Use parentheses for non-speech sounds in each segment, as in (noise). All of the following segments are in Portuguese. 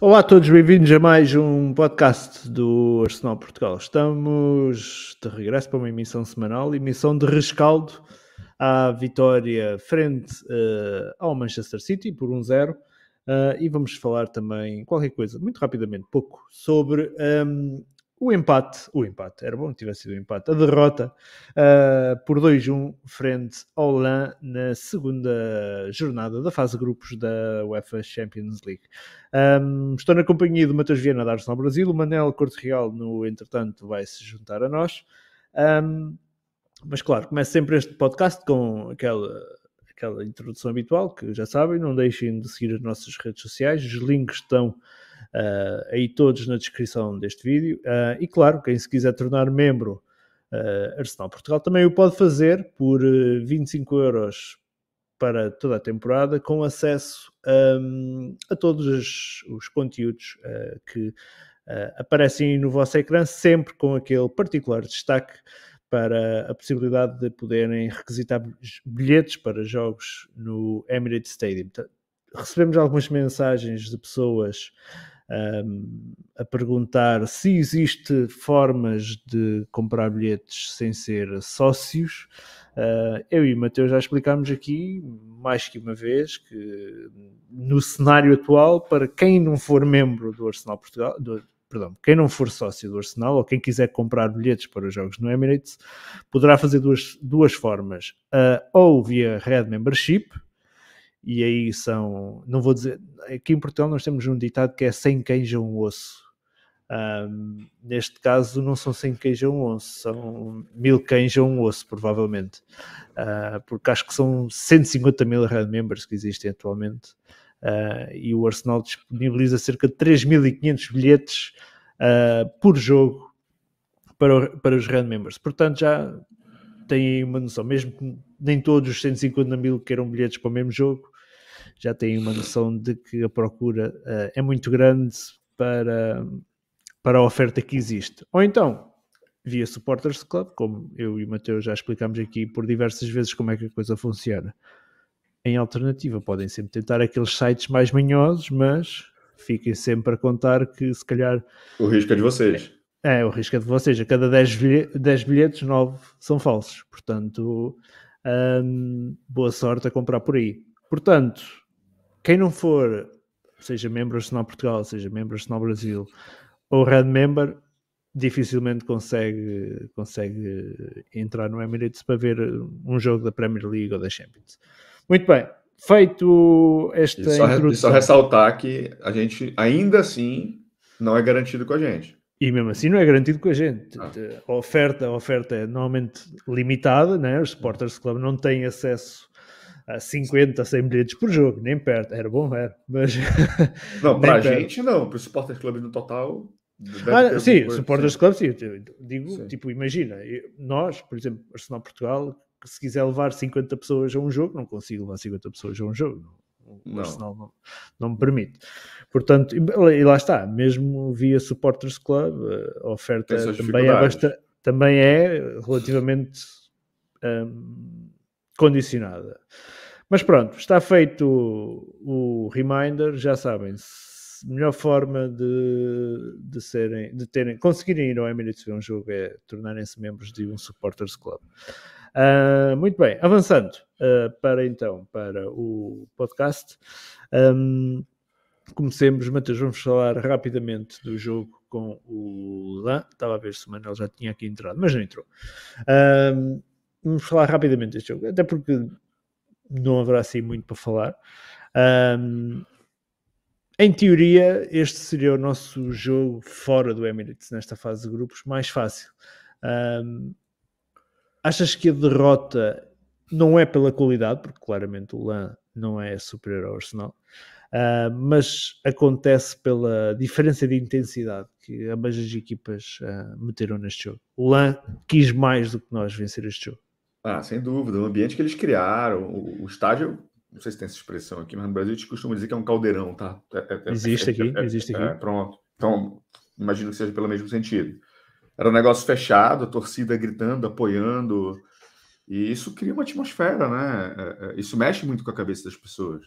Olá a todos, bem-vindos a mais um podcast do Arsenal Portugal. Estamos de regresso para uma emissão semanal, emissão de rescaldo à vitória frente uh, ao Manchester City por 1-0 uh, e vamos falar também qualquer coisa, muito rapidamente, pouco, sobre um, o empate, o empate, era bom que tivesse sido o empate, a derrota uh, por 2-1 frente ao LAN na segunda jornada da fase de grupos da UEFA Champions League. Um, estou na companhia do Matheus Viana da Arsenal Brasil, o Manel Corte Real, no entretanto, vai se juntar a nós. Um, mas claro, começo sempre este podcast com aquela, aquela introdução habitual, que já sabem, não deixem de seguir as nossas redes sociais, os links estão uh, aí todos na descrição deste vídeo. Uh, e claro, quem se quiser tornar membro uh, Arsenal Portugal também o pode fazer por 25 euros para toda a temporada, com acesso um, a todos os, os conteúdos que aparecem no vosso ecrã, sempre com aquele particular destaque para a possibilidade de poderem requisitar bilhetes para jogos no Emirates Stadium. Recebemos algumas mensagens de pessoas um, a perguntar se existe formas de comprar bilhetes sem ser sócios. Uh, eu e o Mateus já explicámos aqui mais que uma vez que no cenário atual, para quem não for membro do Arsenal Portugal, do, perdão, quem não for sócio do Arsenal ou quem quiser comprar bilhetes para os jogos no Emirates, poderá fazer duas, duas formas. Uh, ou via Red Membership, e aí são, não vou dizer, aqui em Portugal nós temos um ditado que é sem queijo um osso. Um, neste caso não são sem queijo um osso, são mil cães a um osso, provavelmente. Uh, porque acho que são 150 mil Red Members que existem atualmente. Uh, e o Arsenal disponibiliza cerca de 3.500 bilhetes uh, por jogo para, para os Red Members. Portanto, já têm uma noção, mesmo que nem todos os 150 mil queiram bilhetes para o mesmo jogo, já têm uma noção de que a procura uh, é muito grande para, para a oferta que existe. Ou então, via Supporters Club, como eu e o Mateus já explicámos aqui por diversas vezes como é que a coisa funciona. Em alternativa, podem sempre tentar aqueles sites mais manhosos, mas fiquem sempre a contar que se calhar. O risco é de vocês. É, o risco é de vocês. A cada 10 bilhetes, 10 bilhetes 9 são falsos. Portanto, hum, boa sorte a comprar por aí. Portanto, quem não for, seja membro Arsenal Portugal, seja membro Arsenal Brasil ou Red Member, dificilmente consegue, consegue entrar no Emirates para ver um jogo da Premier League ou da Champions. Muito bem, feito esta e só, introdução... E só ressaltar que a gente, ainda assim, não é garantido com a gente. E mesmo assim não é garantido com a gente. Ah. A, oferta, a oferta é normalmente limitada, né? os Supporters Club não têm acesso a 50, 100 bilhetes por jogo, nem perto. Era bom, era. Mas... (laughs) Não, para a gente não, para o Supporters Club no total. Ah, sim, Supporters Club, sim. Digo, sim. tipo, imagina, nós, por exemplo, Arsenal Portugal, se quiser levar 50 pessoas a um jogo, não consigo levar 50 pessoas a um jogo. O não. Arsenal não, não me permite. Portanto, e lá está, mesmo via Supporters Club, a oferta também é, bastante, também é relativamente um, condicionada. Mas pronto, está feito o, o reminder, já sabem, melhor forma de, de, serem, de terem, conseguirem ir ao Emirates ver um jogo é tornarem-se membros de um Supporters Club. Uh, muito bem, avançando uh, para então para o podcast. Um, comecemos, Matheus, vamos falar rapidamente do jogo com o Lan. Estava a ver se o Manuel já tinha aqui entrado, mas não entrou. Um, vamos falar rapidamente deste jogo, até porque não haverá assim muito para falar. Um, em teoria, este seria o nosso jogo fora do Emirates, nesta fase de grupos, mais fácil. Um, achas que a derrota não é pela qualidade, porque claramente o LAN não é superior ao Arsenal, uh, mas acontece pela diferença de intensidade que ambas as equipas uh, meteram neste jogo. O LAN quis mais do que nós vencer este jogo. Ah, sem dúvida. O ambiente que eles criaram, o, o estádio, não sei se tem essa expressão aqui, mas no Brasil a gente costuma dizer que é um caldeirão, tá? É, é, é existe é, aqui, é, existe aqui. pronto. Então, imagino que seja pelo mesmo sentido. Era um negócio fechado, a torcida gritando, apoiando, e isso cria uma atmosfera, né? Isso mexe muito com a cabeça das pessoas.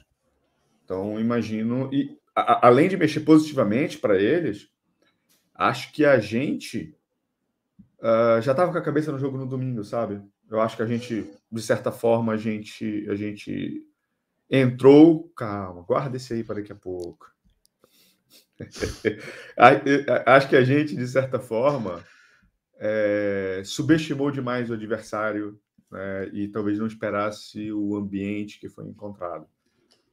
Então, imagino. E a, além de mexer positivamente para eles, acho que a gente uh, já estava com a cabeça no jogo no domingo, sabe? Eu acho que a gente, de certa forma, a gente, a gente entrou. Calma, guarda esse aí para daqui a pouco. (laughs) acho que a gente, de certa forma, é, subestimou demais o adversário né, e talvez não esperasse o ambiente que foi encontrado.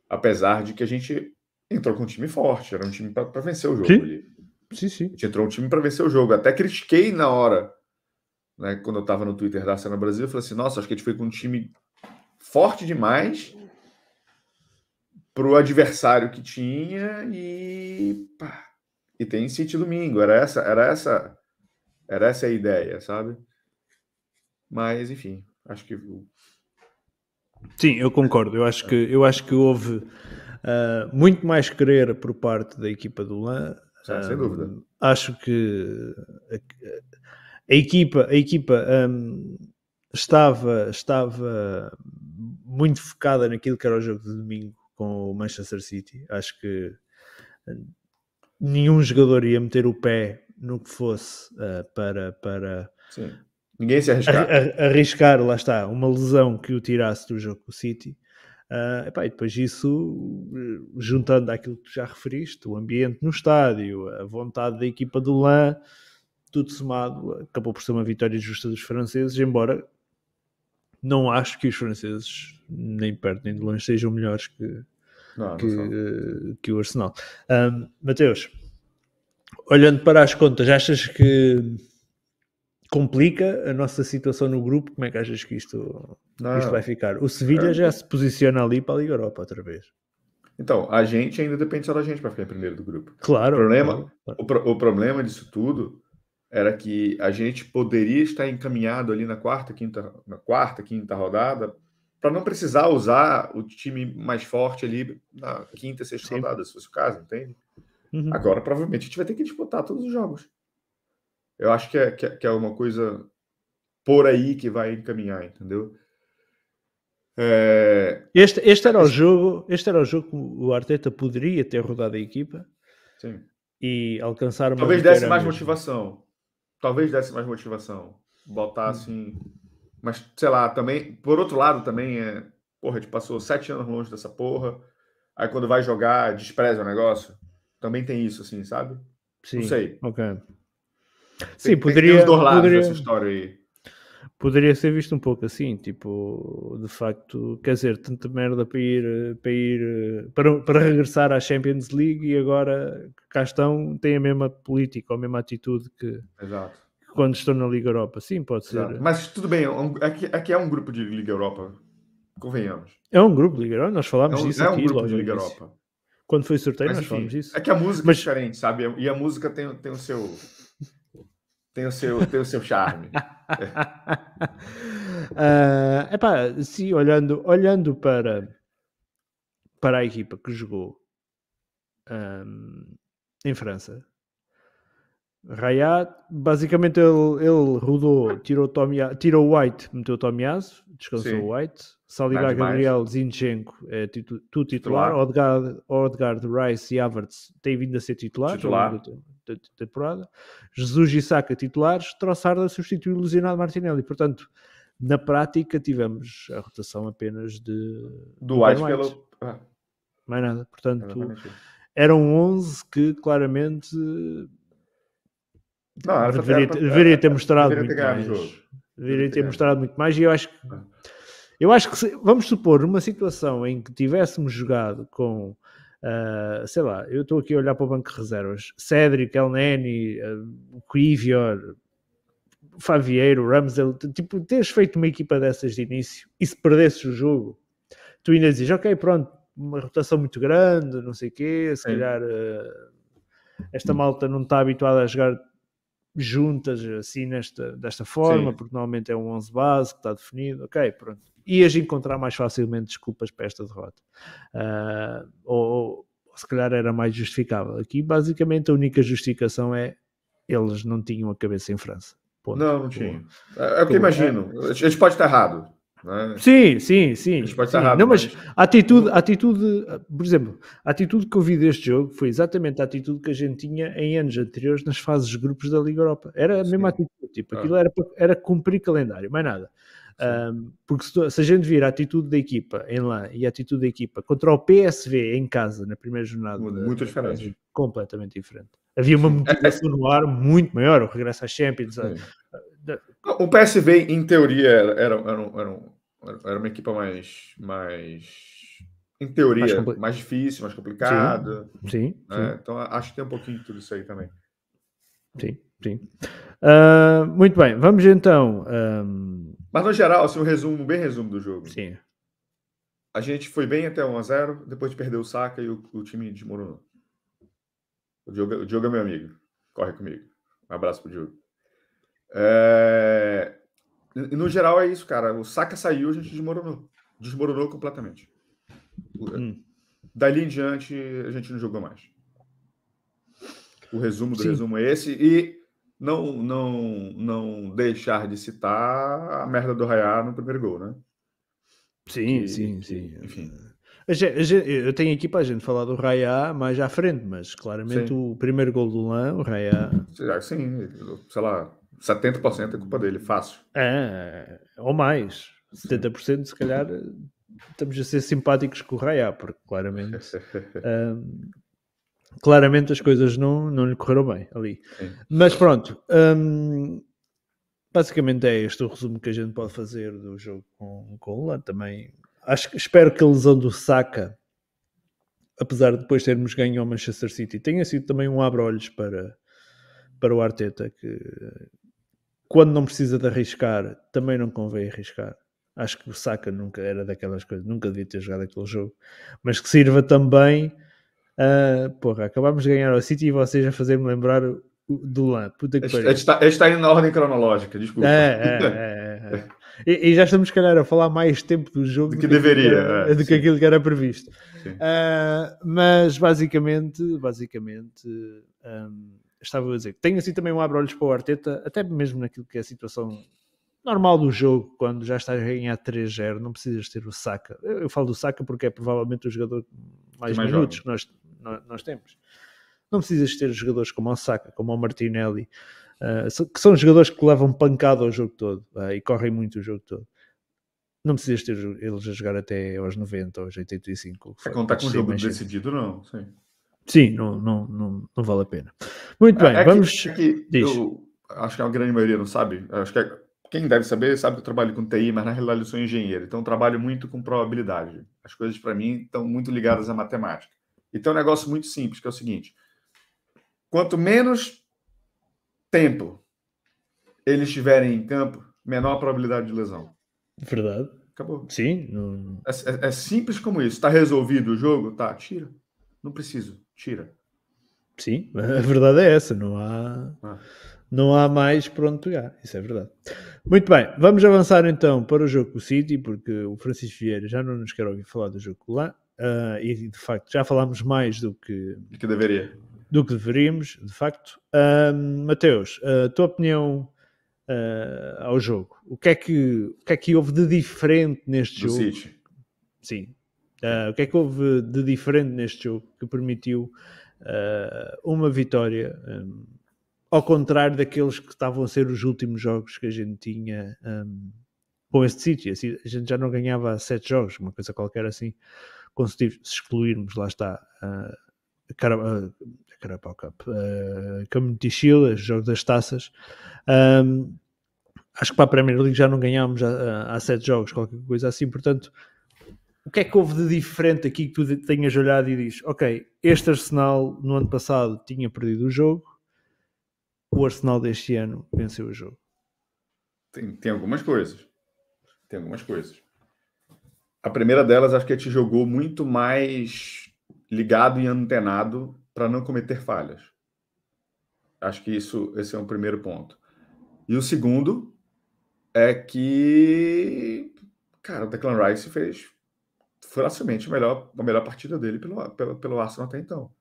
Apesar de que a gente entrou com um time forte, era um time para vencer o jogo. Sim, ali. sim. sim. A gente entrou um time para vencer o jogo. Até critiquei na hora né, quando eu estava no Twitter da Cena Brasil, eu falei assim: nossa, acho que a gente foi com um time forte demais para o adversário que tinha e pá, e tem City domingo. Era essa, era essa, era essa a ideia, sabe? Mas enfim, acho que sim, eu concordo. Eu acho que eu acho que houve uh, muito mais querer por parte da equipa do LAN. sem dúvida. Acho que a equipa, a equipa um, estava, estava muito focada naquilo que era o jogo de domingo com o Manchester City. Acho que hum, nenhum jogador ia meter o pé no que fosse uh, para, para Sim. Ninguém se arriscar. arriscar, lá está, uma lesão que o tirasse do jogo com o City. Uh, epá, e depois isso, juntando àquilo que tu já referiste, o ambiente no estádio, a vontade da equipa do LAN, tudo somado, acabou por ser uma vitória justa dos franceses, embora não acho que os franceses, nem perto nem de longe, sejam melhores que, não, que, não que, o Arsenal. Um, Mateus, olhando para as contas, achas que complica a nossa situação no grupo? Como é que achas que isto, não, isto vai ficar? O Sevilha é, já se posiciona ali para a Liga Europa outra vez. Então, a gente ainda depende só da gente para ficar em primeiro do grupo. Claro. O problema, claro. O, pro, o problema disso tudo era que a gente poderia estar encaminhado ali na quarta, quinta, na quarta, quinta rodada, para não precisar usar o time mais forte ali na quinta, sexta Sim. rodada, se fosse o caso, entende? Uhum. Agora, provavelmente, a gente vai ter que disputar todos os jogos. Eu acho que é, que é, que é uma coisa por aí que vai encaminhar, entendeu? É... Este, este era o jogo, este era o jogo que o Arteta poderia ter rodado a equipa Sim. e alcançar uma Talvez desse mais mesmo. motivação talvez desse mais motivação. Botar hum. assim. Mas, sei lá, também. Por outro lado, também é. Porra, a gente passou sete anos longe dessa porra. Aí quando vai jogar, despreza o negócio. Também tem isso, assim, sabe? Sim. Não sei. Ok. Sim, tem, poderia. Tem os dois lados poderia, história aí. Poderia ser visto um pouco assim, tipo, de facto, quer dizer, tanta merda para ir, para ir, para, para regressar à Champions League e agora cá estão, têm a mesma política, a mesma atitude que, Exato. quando estão na Liga Europa. Sim, pode ser. Mas tudo bem, é aqui, aqui é um grupo de Liga Europa, convenhamos. É um grupo de Liga Europa, nós falámos é um, disso é aqui. um grupo de Liga Europa. Quando foi sorteio, Mas, nós enfim, falamos disso. É que a música Mas... é diferente, sabe? E a música tem, tem o seu tem o seu, tem o seu charme. uh, (laughs) (laughs) epá, sim, olhando, olhando para, para a equipa que jogou um, em França, Rayat, basicamente ele, ele rodou, tirou, Tomia, tirou o White, meteu Tomiaso, descansou o White, Saliba Gabriel, Zinchenko é titu, tu titular, Odegaard, Odegaard, Rice e Havertz têm vindo a ser titulares titular. Da temporada. Jesus e Saka titulares, Trossard a substituir o Lesionado Martinelli. Portanto, na prática tivemos a rotação apenas de... Do White, pelo... Ah. Mais nada. Portanto, eram 11 que claramente... Não, deveria, deveria ter mostrado deveria ter muito mais. Deveria ter mostrado muito mais e eu acho que. Eu acho que, se, vamos supor, numa situação em que tivéssemos jogado com, uh, sei lá, eu estou aqui a olhar para o banco de reservas, Cédric, El Neni, uh, Quivior, Favieiro, Ramsel, tipo, teres feito uma equipa dessas de início e se perdesses o jogo, tu ainda dizes, ok, pronto, uma rotação muito grande, não sei o quê, se Sim. calhar uh, esta malta não está habituada a jogar juntas assim nesta, desta forma, Sim. porque normalmente é um 11 base que está definido, ok, pronto ias encontrar mais facilmente desculpas para esta derrota. Uh, ou, ou, se calhar era mais justificável. Aqui, basicamente, a única justificação é eles não tinham a cabeça em França. Ponto. Não, não tinham. É, é o que imagino. A gente pode estar errado. Né? Sim, sim, sim. sim. estar errado, não, mas, mas- a atitude, a atitude, por exemplo, a atitude que eu vi deste jogo foi exatamente a atitude que a gente tinha em anos anteriores nas fases de grupos da Liga Europa. Era a Sim. mesma atitude, tipo, Ah. aquilo era, pa- era cumprir calendário, mais nada. Um, porque se, se a gente vir a atitude da equipa em lá e a atitude da equipa contra o PSV em casa na primeira jornada, Muito- diferente. completamente diferente. Havia uma motivação no ar muito maior, o regresso às Champions. a- Sim. da- O PSV, em teoria, era, era, era, era, um- uma equipa mais, mais em teoria, Mais mais, compli- difícil, mais complicada. Sim, sim. né? Então, acho que tem um pouquinho de tudo isso aí também. Sim, sim. Ah, muito bem, vamos então. ahm, Mas, no geral, assim, um resumo, bem resumo do jogo. sim, A gente foi bem até 1x0, depois de perder o Saka e o, o time desmoronou. O Diogo, o Diogo é meu amigo. Corre comigo. Um abraço pro Diogo. É, No geral é isso, cara. O Saka saiu, a gente desmoronou. Desmoronou completamente. O- Hum. Dali em diante, a gente não jogou mais. O resumo do Sim. resumo é esse. E não, não, não deixar de citar a merda do Rayá no primeiro gol, né? sim, Que- sim, que, sim. enfim. Eu tenho aqui para a gente falar do Raya mais à frente, mas claramente Sim. o primeiro gol do Lan, o Raya, Sim, sei lá, 70% é culpa dele, fácil. é, ou mais, 70% se calhar estamos a ser simpáticos com o Raya, porque claramente, ahm, (laughs) claramente as coisas não, não lhe correram bem ali. Sim. Mas pronto, hum, basicamente é este o resumo que a gente pode fazer do jogo com, com o Lan também. Acho, espero que a lesão do Saka, apesar de depois termos ganho ao Manchester City, tenha sido também um abre-olhos para, para o Arteta, que quando não precisa de arriscar, também não convém arriscar. Acho que o Saka nunca era daquelas coisas, nunca devia ter jogado aquele jogo, mas que sirva também. Ah, porra, acabámos de ganhar ao City e vocês a fazer-me lembrar o- do Lan. Puta A que pariu. está tá indo na ordem cronológica, desculpa. (laughs) É, é, é, é. E, e já estamos, se calhar, a falar mais tempo do jogo Do que aquilo deveria, era- é, do que aquilo que era previsto. Ah, mas basicamente, basicamente hum, estava a dizer que tenho assim também um abre-olhos para o Arteta, até mesmo naquilo que é a situação normal do jogo, quando já estás a ganhar 3-0, não precisas ter o Saka. Eu, eu falo do Saka porque é provavelmente o jogador mais, mais minutos jovem. que nós, nós, temos. Não precisas ter jogadores como o Saka, como o Martinelli, ah, que são jogadores que levam pancada ao jogo todo ah, e correm muito o jogo todo. Não precisas ter eles a jogar até aos 90, aos 85. o que É tá com ter jogo decidido, não. Sim. Sim, não, não, não, não vale a pena. Muito bem, É vamos. é eu acho que a grande maioria não sabe. Acho que é- quem deve saber sabe que eu trabalho com TI, mas na realidade eu sou engenheiro. Então eu trabalho muito com probabilidade. As coisas para mim estão muito ligadas à matemática. E tem um negócio muito simples, que é o seguinte: quanto menos tempo eles estiverem em campo, menor a probabilidade de lesão. Verdade. Acabou. Sim, não- É, é- é simples como isso. Está resolvido o jogo? Tá, tira. Não preciso, tira. sim, (laughs) a verdade é essa. Não há, Ah. não há mais por onde pegar. Isso é verdade. Muito bem, vamos avançar então para o jogo com o City, porque o Francisco Vieira já não nos quer ouvir falar do jogo com ah, e de facto já falámos mais do que, Que deveria. do que deveríamos, de facto. Ahm, Mateus, a tua opinião ah, ao jogo. O que, é que, o que é que houve de diferente neste Do jogo? City. Sim. Ah, o que é que houve de diferente neste jogo que permitiu uma vitória hum, ao contrário daqueles que estavam a ser os últimos jogos que a gente tinha hum, com este City? Assim, a gente já não ganhava sete jogos, uma coisa qualquer assim, conseguimos, se excluirmos, lá está, a Cara- ah, a Carabao Cup, a Community Shield, os jogos das taças. Hum, acho que para a Premier League já não ganhámos há, há sete jogos, qualquer coisa assim, portanto o que é que houve de diferente aqui que tu tenhas olhado e dizes, ok, este Arsenal no ano passado tinha perdido o jogo, o Arsenal deste ano venceu o jogo. Tem, tem algumas coisas. Tem algumas coisas. A primeira delas, acho que a gente jogou muito mais ligado e antenado para não cometer falhas. Acho que isso, esse é um primeiro ponto. E o segundo é que, cara, o Declan Rice fez facilmente a melhor, a melhor partida dele pelo, pelo, pelo Arsenal até então.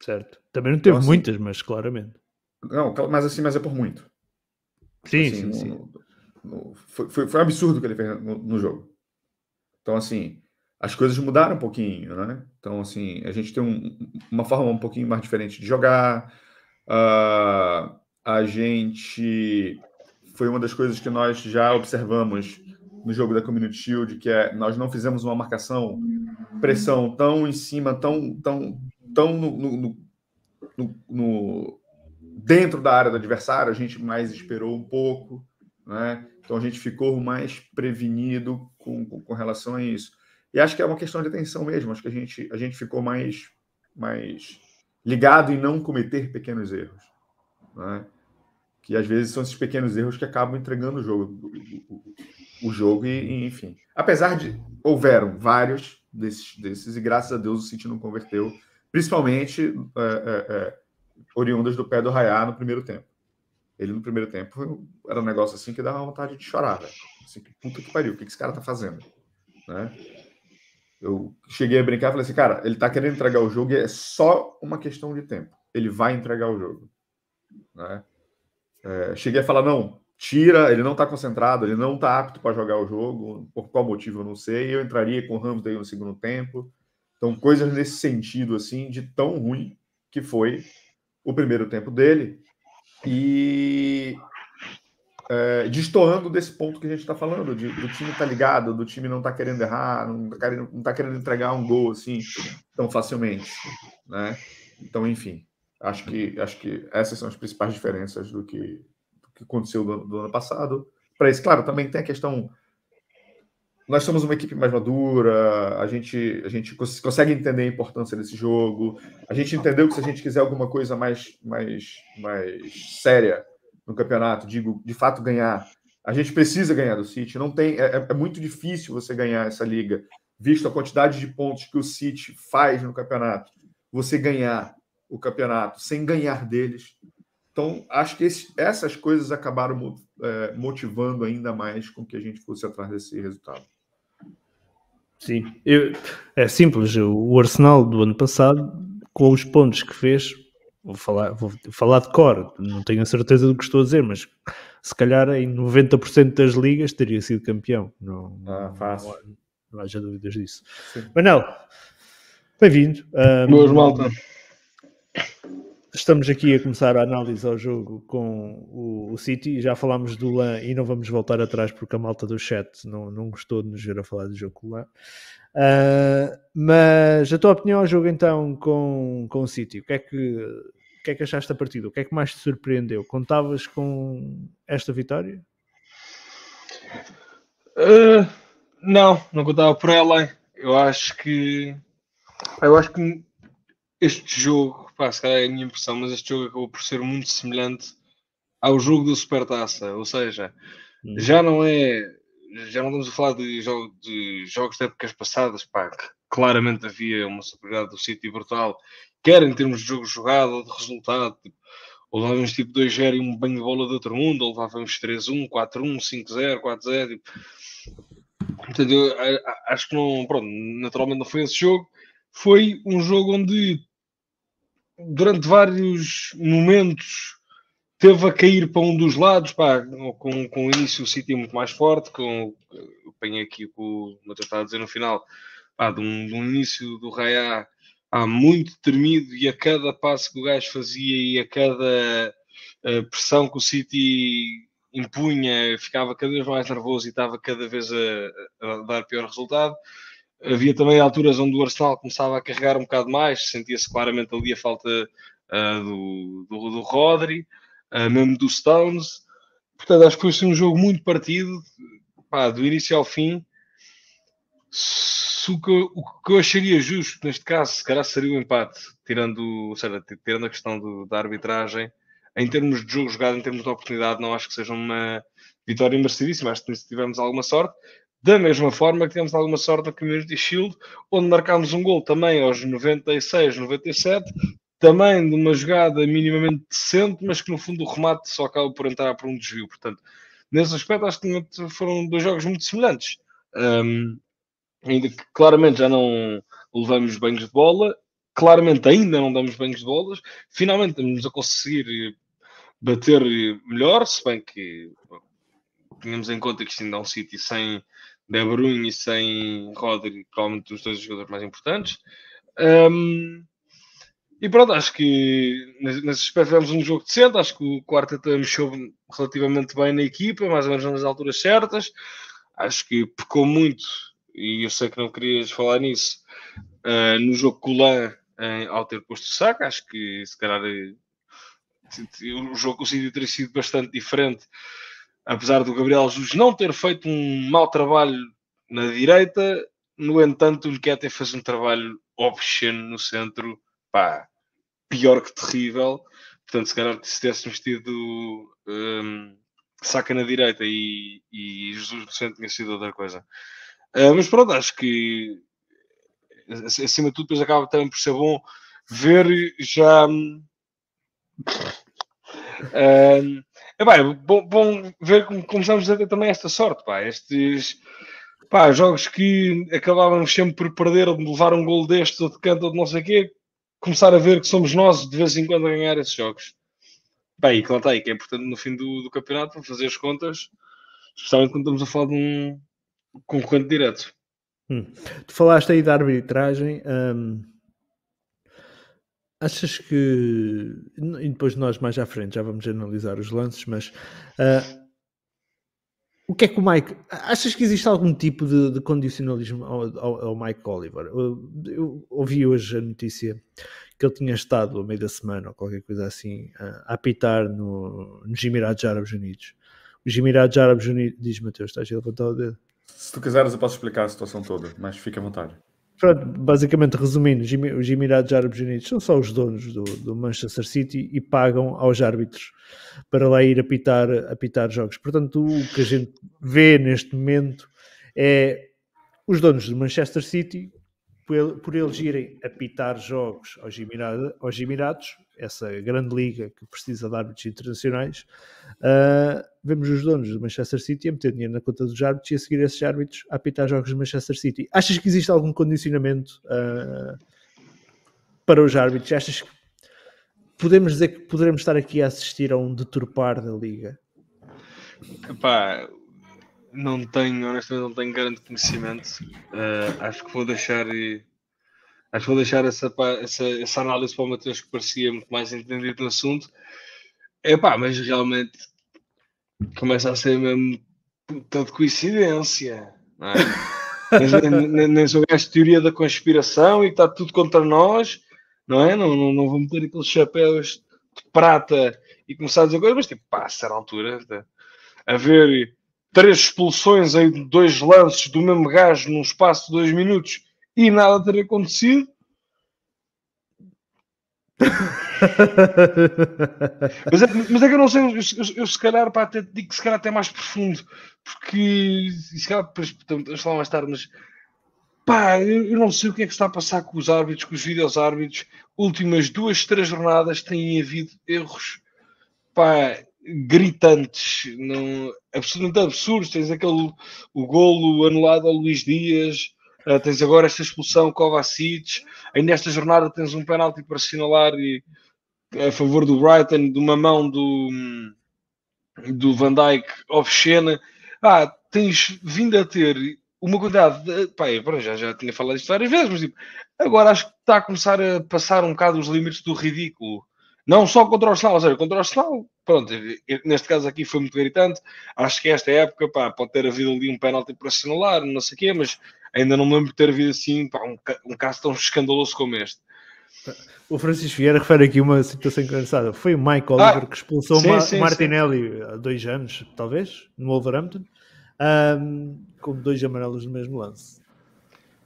Certo. Também não teve Então, assim, muitas, mas claramente. Não, mas assim, mas é por muito. Sim, Assim, sim, não- sim. não- no foi, foi, foi, um absurdo o que ele fez no, no, jogo. Então, assim, as coisas mudaram um pouquinho, né? Então, assim, a gente tem um, uma forma um pouquinho mais diferente de jogar. Uh, a gente foi uma das coisas que nós já observamos no jogo da Community Shield, que é nós não fizemos uma marcação pressão tão em cima, tão, tão, tão no, no, no, no dentro da área do adversário, a gente mais esperou um pouco, né? Então a gente ficou mais prevenido com, com, com, relação a isso. E acho que é uma questão de atenção mesmo. Acho que a gente, a gente ficou mais, mais ligado em não cometer pequenos erros. Né? Que às vezes são esses pequenos erros que acabam entregando o jogo. O, o jogo, e, e, enfim. Apesar de houveram vários desses, desses, e graças a Deus o City não converteu, principalmente é, é, é, oriundas do pé do Rayá no primeiro tempo. Ele no primeiro tempo era um negócio assim que dava vontade de chorar, velho. Assim, puta que pariu, o que esse cara tá fazendo? Né? Eu cheguei a brincar e falei assim, cara, ele tá querendo entregar o jogo e é só uma questão de tempo. Ele vai entregar o jogo. Né? É, cheguei a falar, não, tira, ele não está concentrado, ele não está apto para jogar o jogo, por qual motivo eu não sei. Eu entraria com o daí no segundo tempo. Então, coisas nesse sentido, assim, de tão ruim que foi o primeiro tempo dele. E é, destoando desse ponto que a gente está falando, de, do time tá ligado, do time não tá querendo errar, não tá querendo, não tá querendo entregar um gol assim tão facilmente, né? Então, enfim, acho que acho que essas são as principais diferenças do que, do que aconteceu do, do ano passado. Para isso, claro, também tem a questão nós somos uma equipe mais madura, a gente, a gente consegue entender a importância desse jogo, a gente entendeu que se a gente quiser alguma coisa mais, mais, mais séria no campeonato, digo, de fato ganhar, a gente precisa ganhar do City. Não tem, é, é muito difícil você ganhar essa liga, visto a quantidade de pontos que o City faz no campeonato. Você ganhar o campeonato sem ganhar deles. Então, acho que esse, essas coisas acabaram é, motivando ainda mais com que a gente fosse atrás desse resultado. Sim, eu, é simples. O Arsenal do ano passado, com os pontos que fez, vou falar, vou falar de cor, não tenho a certeza do que estou a dizer, mas se calhar em 90% das ligas teria sido campeão. Não, ah, fácil. Não, não, haja dúvidas disso. Sim. Manel, bem-vindo. Um, Boas, malta. Estamos aqui a começar a análise ao jogo com o, o City. Já falámos do LAN e não vamos voltar atrás porque a malta do chat não, não gostou de nos ver a falar do jogo com o LAN. Uh, mas a tua opinião ao jogo então com, com o City, o que é que o que é que achaste da partida? O que é que mais te surpreendeu? Contavas com esta vitória? Uh, não, não contava por ela. Eu acho que eu acho que este jogo, pá, se calhar é a minha impressão, mas este jogo acabou por ser muito semelhante ao jogo da Supertaça, ou seja, hum. já não é, já não estamos a falar de, jogo, de jogos de épocas passadas, pá, que claramente havia uma superioridade do City brutal, quer em termos de jogo jogado ou de resultado, tipo, ou levávamos tipo 2-0 e um banho de bola de outro mundo, ou levávamos 3-1, 4-1, 5-0, 4-0, tipo. Portanto, eu acho que não, pronto, naturalmente não foi esse jogo. Foi um jogo onde durante vários momentos teve a cair para um dos lados, pá, com, com o início o City muito mais forte, com, eu penho aqui que o Matheus está a dizer no final, pá, de, um, de um início do Raya há muito tremido e a cada passo que o gajo fazia e a cada uh, pressão que o City impunha ficava cada vez mais nervoso e estava cada vez a, a dar pior resultado. Havia também alturas onde o Arsenal começava a carregar um bocado mais, sentia-se claramente ali a falta uh, do, do, do Rodri, uh, mesmo do Stones. Portanto, acho que foi assim, um jogo muito partido, pá, do início ao fim. O que, o que eu acharia justo neste caso, se calhar seria o empate, tirando, seja, tirando a questão do, da arbitragem, em termos de jogo jogado, em termos de oportunidade, não acho que seja uma vitória merecidíssima. Acho que se tivermos alguma sorte, da mesma forma que tivemos alguma sorte na Community Shield, onde marcámos um gol também aos 96, 97, também de uma jogada minimamente decente, mas que no fundo o remate só acaba por entrar por um desvio. Portanto, nesse aspecto, acho que foram dois jogos muito semelhantes. Um, ainda que claramente já não levamos banhos de bola, claramente ainda não damos banhos de bolas, finalmente estamos a conseguir bater melhor, se bem que tínhamos em conta que isto ainda é um City sem De Bruyne e sem Rodri, provavelmente os dois jogadores mais importantes. Um, e pronto, acho que nesse aspecto tivemos um jogo decente. Acho que o quarto até mexeu relativamente bem na equipa, mais ou menos nas alturas certas. Acho que pecou muito, e eu sei que não querias falar nisso, uh, no jogo com o Lan, ao ter posto o saco. Acho que se calhar o jogo City teria sido bastante diferente, apesar do Gabriel Jesus não ter feito um mau trabalho na direita. No entanto, o Nketiah fez um trabalho obsceno no centro, pá, pior que terrível. Portanto, se calhar se tivéssemos tido um, saca na direita e, e Jesus no centro tinha sido outra coisa. Uh, mas pronto, acho que acima de tudo depois acaba também por ser bom ver já é bem, bom, bom, ver como começamos a ter também esta sorte, pá, estes pá, jogos que acabávamos sempre por perder ou de levar um gol deste ou de canto ou de não sei o quê, começar a ver que somos nós de vez em quando a ganhar esses jogos. Bem, e está aí, que é importante no fim do, do campeonato para fazer as contas, especialmente quando estamos a falar de um concorrente direto. Hum. Tu falaste aí da arbitragem. Hum, achas que. E depois nós mais à frente já vamos analisar os lances, mas. Uh, o que é que o Mike. Achas que existe algum tipo de, de condicionalismo ao, ao, ao, Mike Oliver? Eu, eu, ouvi hoje a notícia que ele tinha estado ao meio da semana ou qualquer coisa assim a, apitar no, nos Emirados Árabes Unidos. Os Emirados Árabes Unidos. Diz Mateus, estás a levantar o dedo? Se tu quiseres, eu posso explicar a situação toda, mas fica à vontade. Pronto, basicamente, resumindo, os Emirados Árabes Unidos são só os donos do, do, Manchester City e pagam aos árbitros para lá ir apitar, apitar jogos. Portanto, o que a gente vê neste momento é os donos do Manchester City, por, por eles irem apitar jogos aos aos Emirados essa grande liga que precisa de árbitros internacionais, uh, vemos os donos do Manchester City a meter dinheiro na conta dos árbitros e a seguir esses árbitros a apitar jogos do Manchester City. Achas que existe algum condicionamento uh, para os árbitros? Achas que podemos dizer que poderemos estar aqui a assistir a um deturpar da liga? Epá, não tenho, honestamente, não tenho grande conhecimento. Uh, acho que vou deixar. Acho que vou deixar essa, essa, essa análise para o Matheus que parecia muito mais entendido no assunto. É pá, mas realmente começa a ser mesmo puta de coincidência. Não é? (laughs) nem, sou gajo de teoria da conspiração e está tudo contra nós, não é? Não, não, não vou meter aqueles chapéus de prata e começar a dizer coisas, mas tipo, pá, a certa altura, haver três expulsões em dois lances do mesmo gajo num espaço de dois minutos e nada ter acontecido. (laughs) mas, é, mas, é, que eu não sei, eu, eu, eu se calhar pá, até digo que se calhar até mais profundo, porque se calhar depois vamos falar mais tarde, mas pá, eu, eu, não sei o que é que está a passar com os árbitros, com os vídeos árbitros. Últimas duas, três jornadas têm havido erros pá, gritantes, não, absolutamente absurdos. Tens aquele o golo anulado ao Luís Dias Uh, tens agora esta expulsão Kovacic. Ainda esta jornada tens um penalti para assinalar e, a favor do Brighton, de uma mão do, do Van Dijk obscena. Ah, tens vindo a ter uma quantidade. De, pá, eu já, já tinha falado isto várias vezes, mas tipo, agora acho que está a começar a passar um bocado os limites do ridículo. Não só contra o Arsenal, ou seja, contra o Arsenal, pronto, neste caso aqui foi muito gritante. Acho que esta época pá, pode ter havido ali um penalti para assinalar, não sei o quê, mas ainda não me lembro de ter havido assim pá, um, um caso tão escandaloso como este. O Francisco Vieira refere aqui uma situação engraçada. Foi o Mike Oliver ah, que expulsou sim, sim, Martinelli sim. há dois anos, talvez, no Wolverhampton, um, com dois amarelos no mesmo lance.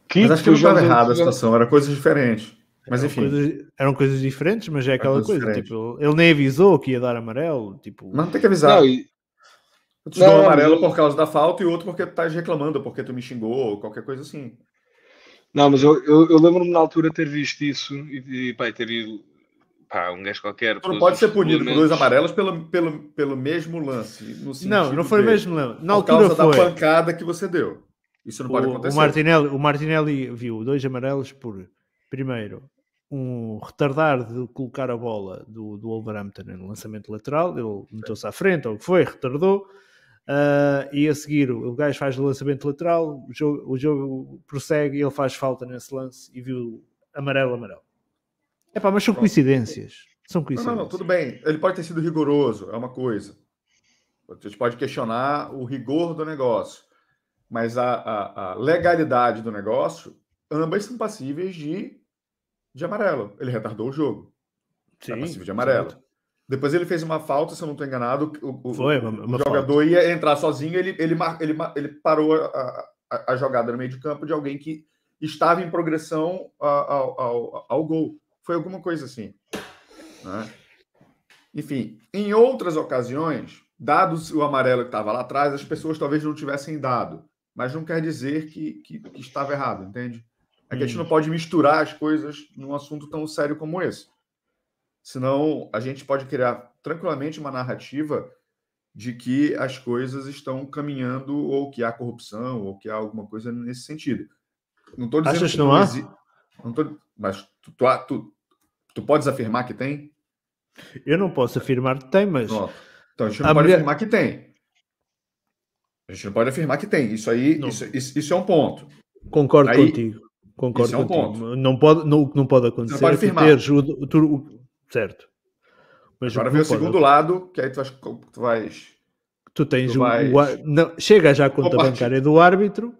Que mas acho que não estava errado a situação, era coisas diferentes. Mas eram enfim. Coisas, eram coisas diferentes, mas é aquela coisa. Tipo, ele nem avisou que ia dar amarelo. Tipo... Mas não tem que avisar. Não, e, Tu não, um amarelo por causa da falta e outro porque tu estás reclamando, porque tu me xingou, ou qualquer coisa assim. Não, mas eu, eu, eu lembro-me na altura ter visto isso e, e pá, ter ido pá, um gajo qualquer. Tu não pode ser punido por dois amarelos pelo, pelo, pelo mesmo lance. não, não foi o mesmo lance. Na por altura causa foi. da pancada que você deu. Isso não o, pode acontecer. O Martinelli, o Martinelli viu dois amarelos por, primeiro, um retardar de colocar a bola do, do Wolverhampton no lançamento lateral. Ele meteu-se à frente, ou o que foi, retardou. Uh, e a seguir o gajo faz o lançamento lateral, o jogo, o jogo prossegue e ele faz falta nesse lance e viu amarelo, amarelo. É pá, mas são coincidências. São coincidências. Não, não, tudo bem. Ele pode ter sido rigoroso, é uma coisa. A gente pode questionar o rigor do negócio, mas a, a, a legalidade do negócio, ambas são passíveis de, de amarelo. Ele retardou o jogo. É Sim, é passível de amarelo. Certo. Depois ele fez uma falta, se eu não estou enganado. O, Foi, uma, uma o jogador falta. ia entrar sozinho, ele, ele, ele, ele parou a, a, a, jogada no meio de campo de alguém que estava em progressão ao, ao, ao gol. Foi alguma coisa assim. Né? Enfim, em outras ocasiões, dado o amarelo que estava lá atrás, as pessoas talvez não tivessem dado. Mas não quer dizer que, que, que estava errado, entende? É que a gente hum. não pode misturar as coisas num assunto tão sério como esse. Senão, a gente pode criar tranquilamente uma narrativa de que as coisas estão caminhando ou que há corrupção ou que há alguma coisa nesse sentido. Não estou dizendo Achas que não há? Não tô... Mas tu, tu, tu, tu, podes afirmar que tem? Eu não posso afirmar que tem, mas. Então a gente não a pode mulher... afirmar que tem. A gente não pode afirmar que tem. Isso aí, isso, isso, isso, é um ponto. Concordo aí, contigo. Concordo é um contigo. Ponto. Não pode, não, não pode acontecer. Não pode afirmar. Teres o, o, Certo. Mas Agora vem o segundo lado, que aí tu vais. Tu, vais, tu tens tu vais... o. Não, chega já a conta bancária do árbitro.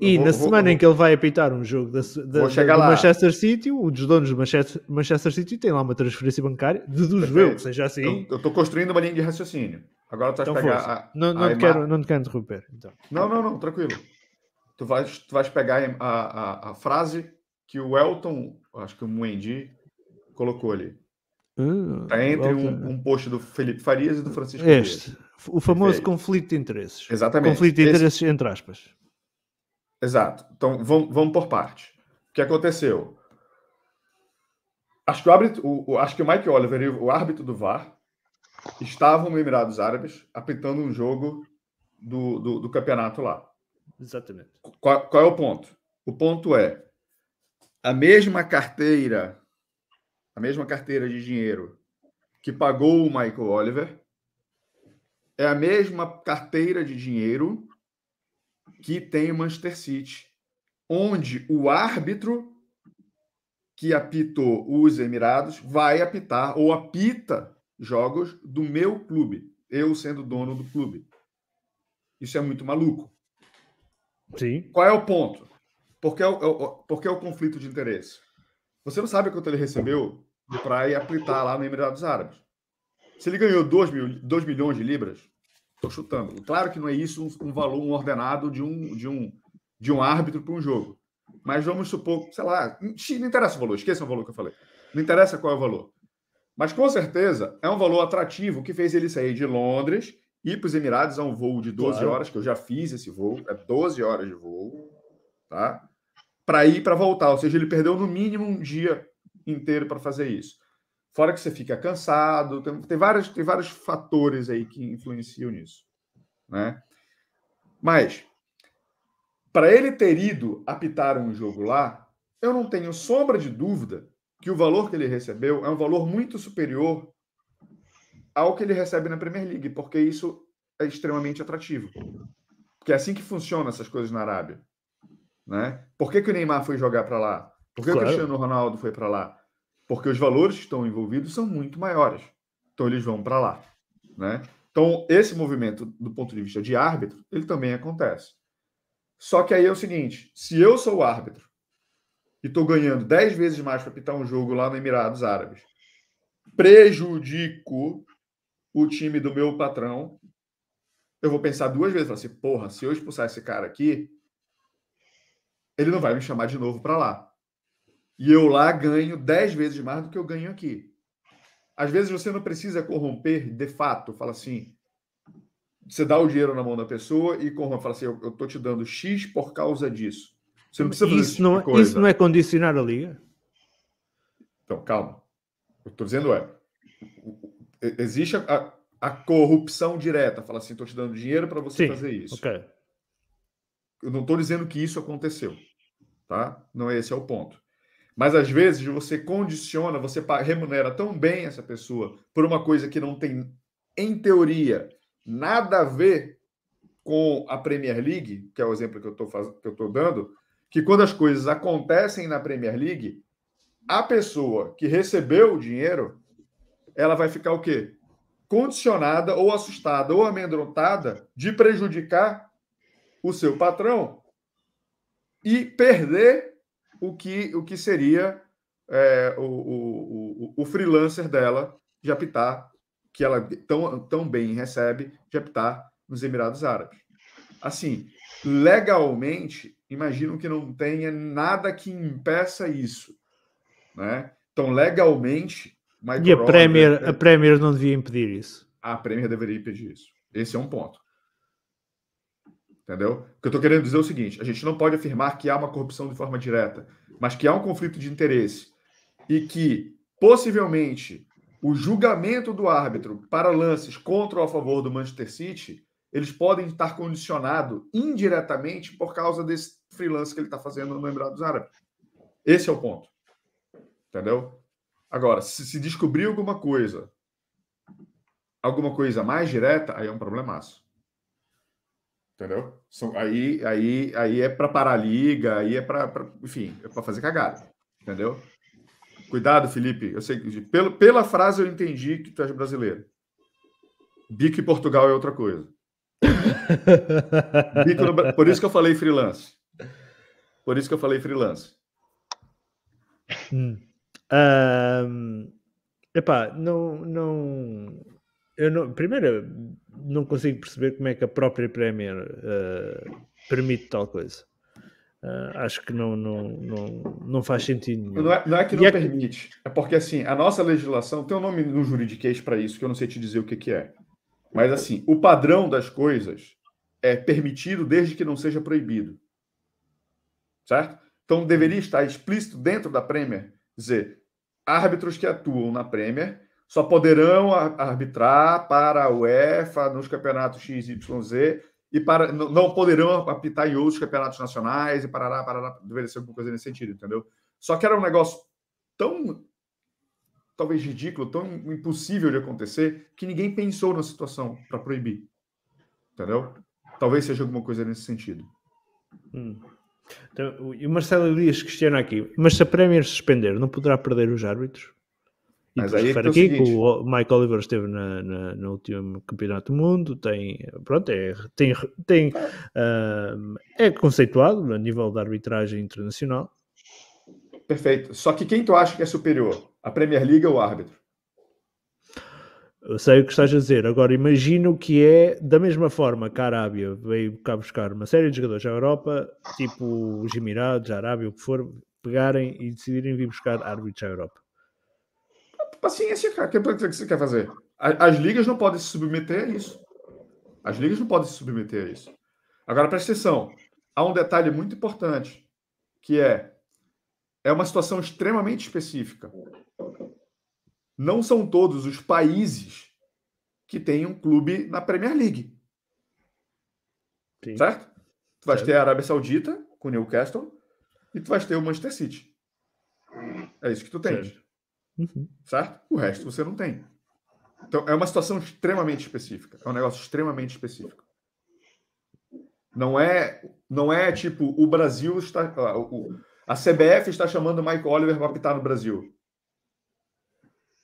E vou, na vou, semana vou, em que ele vai apitar um jogo da, da, da do Manchester City, os donos do Manchester, Manchester City têm lá uma transferência bancária, deduzo eu que seja assim. Eu estou construindo uma linha de raciocínio. Agora tu vais então, pegar. A, não, não, a te quero, não te quero interromper. Então. Não, não, não, tranquilo. Tu vais, tu vais pegar a, a, a frase que o Elton, acho que o Muendi, colocou ali. Está entre um, um, post do Felipe Farias e do Francisco Este, Dias. o famoso conflito de interesses. Exatamente. Conflito de interesses, Esse... entre aspas. Exato. Então, vamos, vamos por parte. O que aconteceu? Acho que o, árbitro, o, o, acho que o Mike Oliver, o árbitro do VAR, estavam no Emirados Árabes apitando um jogo do, do, do campeonato lá. Exatamente. Qual, qual é o ponto? O ponto é a mesma carteira a mesma carteira de dinheiro que pagou o Michael Oliver, é a mesma carteira de dinheiro que tem o Manchester City, onde o árbitro que apitou os Emirados vai apitar ou apita jogos do meu clube, eu sendo dono do clube. Isso é muito maluco. Sim. Qual é o ponto? Por que é o, por que é o conflito de interesse? Você não sabe quanto ele recebeu para ir aplicar lá no Emirados Árabes. Se ele ganhou 2 mil, 2 milhões de libras, estou chutando. Claro que não é isso um, um valor um ordenado de um, de um, de um árbitro para um jogo. Mas vamos supor, sei lá, não interessa o valor, esqueça o valor que eu falei. Não interessa qual é o valor. Mas com certeza é um valor atrativo que fez ele sair de Londres ir para os Emirados a um voo de 12 claro. horas, que eu já fiz esse voo, é 12 horas de voo, tá? Para ir para voltar, ou seja, ele perdeu no mínimo um dia inteiro para fazer isso. Fora que você fica cansado, tem, tem, vários, tem vários fatores aí que influenciam nisso. Né? Mas, para ele ter ido apitar um jogo lá, eu não tenho sombra de dúvida que o valor que ele recebeu é um valor muito superior ao que ele recebe na Premier League, porque isso é extremamente atrativo. Porque é assim que funcionam essas coisas na Arábia. Né? Por que, que o Neymar foi jogar para lá? Por que claro. o Cristiano Ronaldo foi para lá? Porque os valores que estão envolvidos são muito maiores. Então eles vão para lá, né? Então esse movimento do ponto de vista de árbitro, ele também acontece. Só que aí é o seguinte, se eu sou o árbitro e estou ganhando 10 vezes mais para pitar um jogo lá no Emirados Árabes, prejudico o time do meu patrão, eu vou pensar duas vezes, assim, porra, se eu expulsar esse cara aqui, ele não vai me chamar de novo para lá. E eu lá ganho 10 vezes mais do que eu ganho aqui. Às vezes você não precisa corromper de fato, fala assim, você dá o dinheiro na mão da pessoa e corrompe, fala assim, eu, estou te dando X por causa disso. Você não precisa fazer isso, tipo não, coisa. isso não é condicionar a liga? Então, calma. O que eu estou dizendo é, existe a, a, corrupção direta, fala assim, estou te dando dinheiro para você Sim, fazer isso. Okay. Eu não estou dizendo que isso aconteceu, tá? Não é esse é o ponto. Mas às vezes você condiciona, você remunera tão bem essa pessoa por uma coisa que não tem, em teoria, nada a ver com a Premier League, que é o exemplo que eu estou dando, que quando as coisas acontecem na Premier League, a pessoa que recebeu o dinheiro, ela vai ficar o quê? Condicionada ou assustada ou amedrontada de prejudicar o seu patrão e perder o que, o que seria é, o, o, o, o freelancer dela de apitar, que ela tão, tão bem recebe, de apitar nos Emirados Árabes. Assim, legalmente, imagino que não tenha nada que impeça isso. Né? Então, legalmente. Michael e a Premier, a Premier não devia impedir isso. A Premier deveria impedir isso. Esse é um ponto. Entendeu? O que eu estou querendo dizer é o seguinte: a gente não pode afirmar que há uma corrupção de forma direta, mas que há um conflito de interesse e que, possivelmente, o julgamento do árbitro para lances contra ou a favor do Manchester City, eles podem estar condicionados indiretamente por causa desse freelance que ele está fazendo no Emirados Árabes. Esse é o ponto. Entendeu? Agora, se se descobrir alguma coisa, alguma coisa mais direta, aí é um problemaço. Entendeu? Aí, aí, aí é para parar a liga, aí é para, enfim, é para fazer cagada. Entendeu? Cuidado, Felipe. Eu sei pelo, pela frase eu entendi que tu és brasileiro. Bico em Portugal é outra coisa. (laughs) no, por isso que eu falei freelance. Por isso que eu falei freelance. Hum. Um, epá, não, não, eu não. Primeiro, não consigo perceber como é que a própria Premier uh, permite tal coisa. Uh, acho que não, não, não, não faz sentido nenhum. Não é, não é que não é permite, é porque assim, a nossa legislação tem um nome no juridiquês para isso, que eu não sei te dizer o que, que é. Mas assim, o padrão das coisas é permitido desde que não seja proibido. Certo? Então deveria estar explícito dentro da Premier dizer árbitros que atuam na Premier só poderão arbitrar para a UEFA nos campeonatos XYZ e para, não poderão apitar em outros campeonatos nacionais e parará, parará, deveria ser alguma coisa nesse sentido, entendeu? Só que era um negócio tão, talvez ridículo, tão impossível de acontecer, que ninguém pensou na situação para proibir, entendeu? Talvez seja alguma coisa nesse sentido. Hum. Então, o Marcelo Elias questiona aqui, mas se a Premier suspender, não poderá perder os árbitros? Mas aí é aqui que o Mike Oliver esteve na, na, no último campeonato do mundo, tem, pronto, é, tem, tem, uh, é conceituado a nível da arbitragem internacional. Perfeito. Só que quem tu acha que é superior? A Premier League ou o árbitro? Eu sei o que estás a dizer. Agora imagino que é da mesma forma que a Arábia veio cá buscar uma série de jogadores à Europa, tipo os Emirados, a Arábia, o que for, pegarem e decidirem vir buscar árbitros à Europa paciência, cara. O que, você quer fazer? As ligas não podem se submeter a isso. As ligas não podem se submeter a isso. Agora, presta atenção. Há um detalhe muito importante, que é é uma situação extremamente específica. Não são todos os países que têm um clube na Premier League. Sim. Certo? Tu vais ter a Arábia Saudita com o Newcastle e tu vais ter o Manchester City. É isso que tu tens. Certo. Uhum. Certo? O resto você não tem. Então, é uma situação extremamente específica. É um negócio extremamente específico. Não é, não é tipo, o Brasil está. A CBF está chamando o Mike Oliver para apitar no Brasil.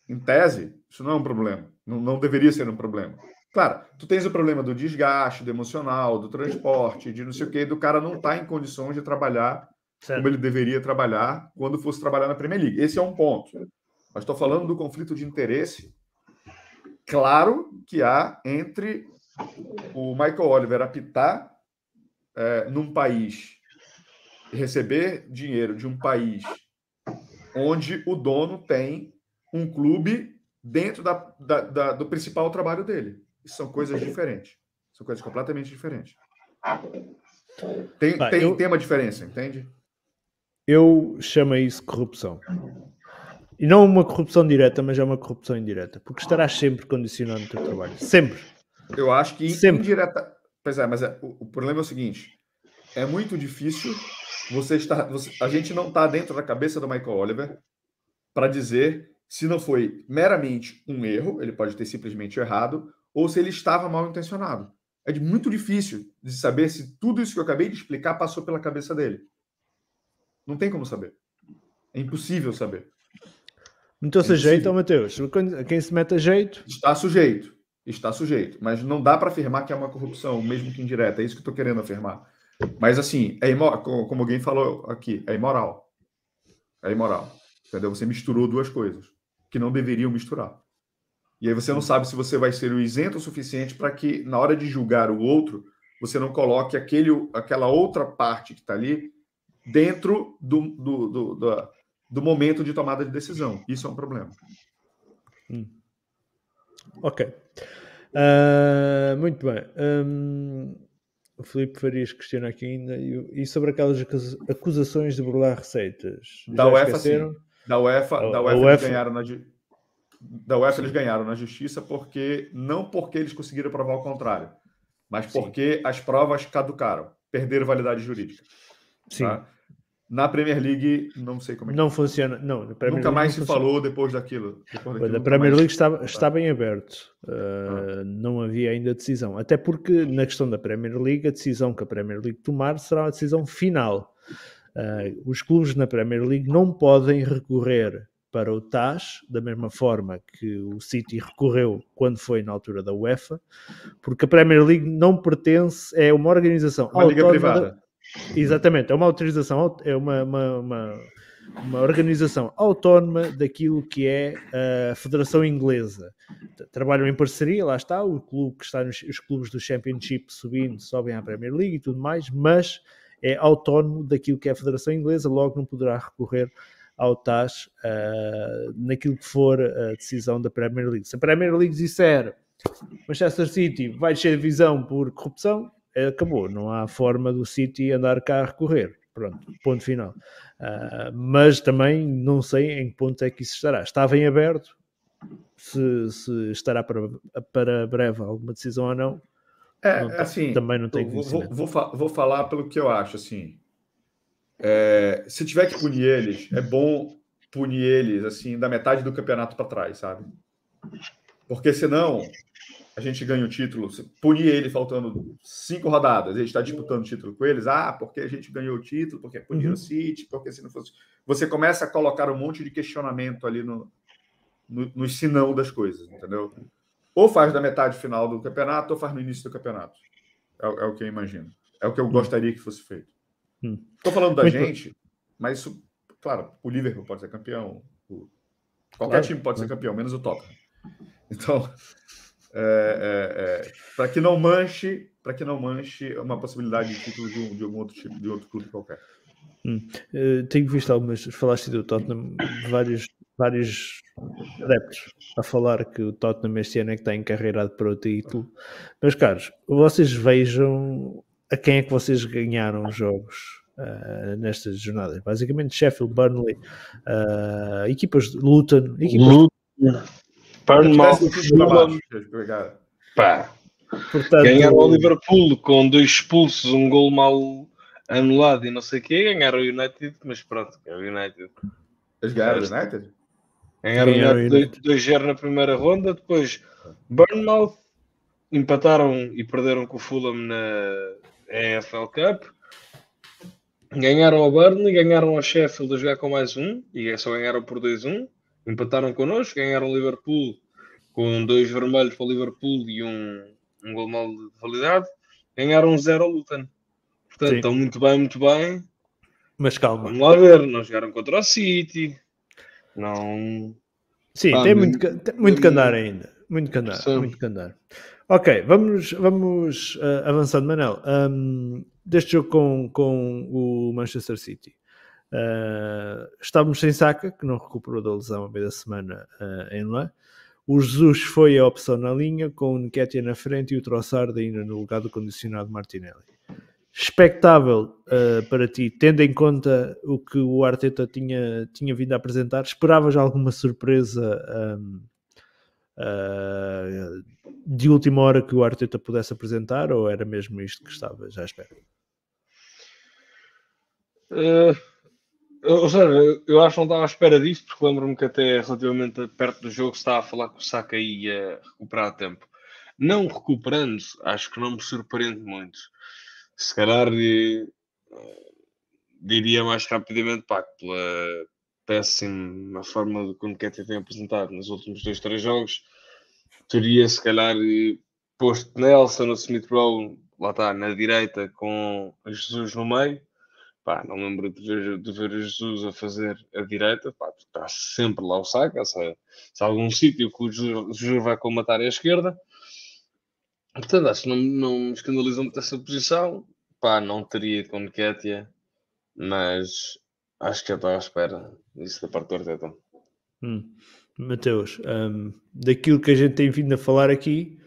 Em tese, isso não é um problema. Não, não deveria ser um problema. Claro, tu tens o problema do desgaste, do emocional, do transporte, de não sei o quê, do cara não estar tá em condições de trabalhar certo. como ele deveria trabalhar quando fosse trabalhar na Premier League. Esse é um ponto. Mas estou falando do conflito de interesse claro que há entre o Michael Oliver apitar é, num país receber dinheiro de um país onde o dono tem um clube dentro da, da, da, do principal trabalho dele. Isso são coisas diferentes. São coisas completamente diferentes. Tem, tem, eu, tem uma diferença, entende? Eu chamo isso corrupção. E não uma corrupção direta, mas é uma corrupção indireta. Porque estarás sempre condicionado no teu trabalho. Sempre. Eu acho que sempre. indireta. Pois é, mas é, o, o, problema é o seguinte: é muito difícil você estar. Você, a gente não está dentro da cabeça do Michael Oliver para dizer se não foi meramente um erro, ele pode ter simplesmente errado, ou se ele estava mal intencionado. É muito difícil de saber se tudo isso que eu acabei de explicar passou pela cabeça dele. Não tem como saber. É impossível saber. Meteu-se a jeito, Mateus. Quem se mete a jeito. Está sujeito. Está sujeito. Mas não dá para afirmar que é uma corrupção, mesmo que indireta. É isso que eu estou querendo afirmar. Mas, assim, é imoral, como alguém falou aqui, é imoral. É imoral. Entendeu? Você misturou duas coisas que não deveriam misturar. E aí você não sabe se você vai ser o isento o suficiente para que, na hora de julgar o outro, você não coloque aquele, aquela outra parte que está ali dentro do, do, do, do, do momento de tomada de decisão. Isso é um problema. Hum. Ok. Uh, muito bem. Um, o Filipe Farias questiona aqui ainda. E, sobre aquelas acusações de burlar receitas? Da Já UEFA, esqueceram? sim. Da UEFA, da UEFA, UEFA... Eles ganharam na, da UEFA eles ganharam na justiça porque não porque eles conseguiram provar o contrário, mas porque sim. as provas caducaram, perderam validade jurídica. Sim. Tá? Na Premier League, não sei como é que Não funciona. Não, Nunca mais se funciona. falou depois daquilo. Depois daquilo a Premier League está, está bem aberto. Uh, ah. Não havia ainda decisão. Até porque, na questão da Premier League, a decisão que a Premier League tomar será a decisão final. Uh, os clubes na Premier League não podem recorrer para o TAS, da mesma forma que o City recorreu quando foi na altura da UEFA, porque a Premier League não pertence, é uma organização uma liga privada. Exatamente, é uma autorização, é uma, uma, uma, uma, organização autónoma daquilo que é a Federação Inglesa. Trabalham em parceria, lá está, o clube que está nos os clubes do Championship subindo, sobem à Premier League e tudo mais, mas é autónomo daquilo que é a Federação Inglesa, logo não poderá recorrer ao TAS uh, naquilo que for a decisão da Premier League. Se a Premier League disser Manchester City vai descer divisão por corrupção, acabou. Não há forma do City andar cá a recorrer. Pronto, ponto final. Uh, mas também não sei em que ponto é que isso estará. Estava em aberto, se, se estará para, para breve alguma decisão ou não. É, não, assim, também não tenho vou, vou, vou, vou, falar pelo que eu acho, assim. É, se tiver que punir eles, é bom punir eles, assim, da metade do campeonato para trás, sabe? Porque senão a gente ganha o título, punir ele faltando cinco rodadas, a gente está disputando o título com eles, ah, porque a gente ganhou o título, porque punir uhum. o City, porque se não fosse. Você começa a colocar um monte de questionamento ali no, no, no sinão das coisas, entendeu? Ou faz da metade final do campeonato, ou faz no início do campeonato. É, é o que eu imagino. É o que eu uhum. gostaria que fosse feito. Estou hum. falando da Muito gente, bom. mas isso, claro, o Liverpool pode ser campeão, o, qualquer claro. time pode ser campeão, menos o Tottenham. Então, é, é, é, para que não manche, para que não manche uma possibilidade de título de, um, de algum outro tipo, de outro clube qualquer. Hum. Uh, tenho visto algumas, falaste do Tottenham, vários, vários adeptos a falar que o Tottenham este ano é que está encarreirado para o título. Meus caros, vocês vejam a quem é que vocês ganharam os jogos uh, nestas jornadas. Basicamente Sheffield, Burnley, uh, equipas de Luton, equipas Luton. Bournemouth, pá. Portanto, ganharam o Liverpool com dois expulsos, um gol mal anulado e não sei o quê. Ganharam o United, mas pronto, é o United. Eles ganharam o United? Ganharam o United 2-0 na primeira ronda. Depois Bournemouth empataram e perderam com o Fulham na EFL Cup. Ganharam ao Burnley, ganharam ao Sheffield a jogar com mais um e só ganharam por 2-1 empataram connosco, ganharam o Liverpool com dois vermelhos para o Liverpool e um, um gol mal de validade, ganharam um zero ao Luton. Portanto, Sim. estão muito bem, muito bem. Mas calma. Vamos lá ver, não jogaram contra o City. Não. Sim, ah, tem muito, tem muito que andar ainda. Muito que andar, muito que andar. Ok, vamos, vamos uh, avançando, Manel. Um, deste jogo com, com o Manchester City. Uh, estávamos sem Saka, que não recuperou da lesão a meio da semana uh, em lá. O Jesus foi a opção na linha, com o Nketiah na frente e o Trossard ainda no lugar do condicionado Martinelli. Expectável uh, para ti, tendo em conta o que o Arteta tinha, tinha vindo a apresentar, esperavas alguma surpresa um, de última hora que o Arteta pudesse apresentar ou era mesmo isto que estavas à espera? Uh, ou seja, eu acho que não estava à espera disso, porque lembro-me que até relativamente perto do jogo estava a falar que o Saka ia recuperar a tempo. não recuperando, acho que não me surpreende muito. Se calhar eh, diria mais rapidamente, pá, pela péssima forma que o Nketiah tem apresentado nos últimos dois, três jogos, teria se calhar eh, posto Nelson no Smith Rowe, lá está, na direita, com Jesus no meio. Pá, não lembro de ver, de ver Jesus a fazer a direita, pá, está sempre lá o saco, se, há algum sítio que o Jesus vai comatar à esquerda. Portanto, acho que não, não me escandaliza muito essa posição. Pá, não teria com Nketiah, mas acho que já estou à espera disso da parte do Arteta. Hum. Mateus, um, daquilo que a gente tem vindo a falar aqui,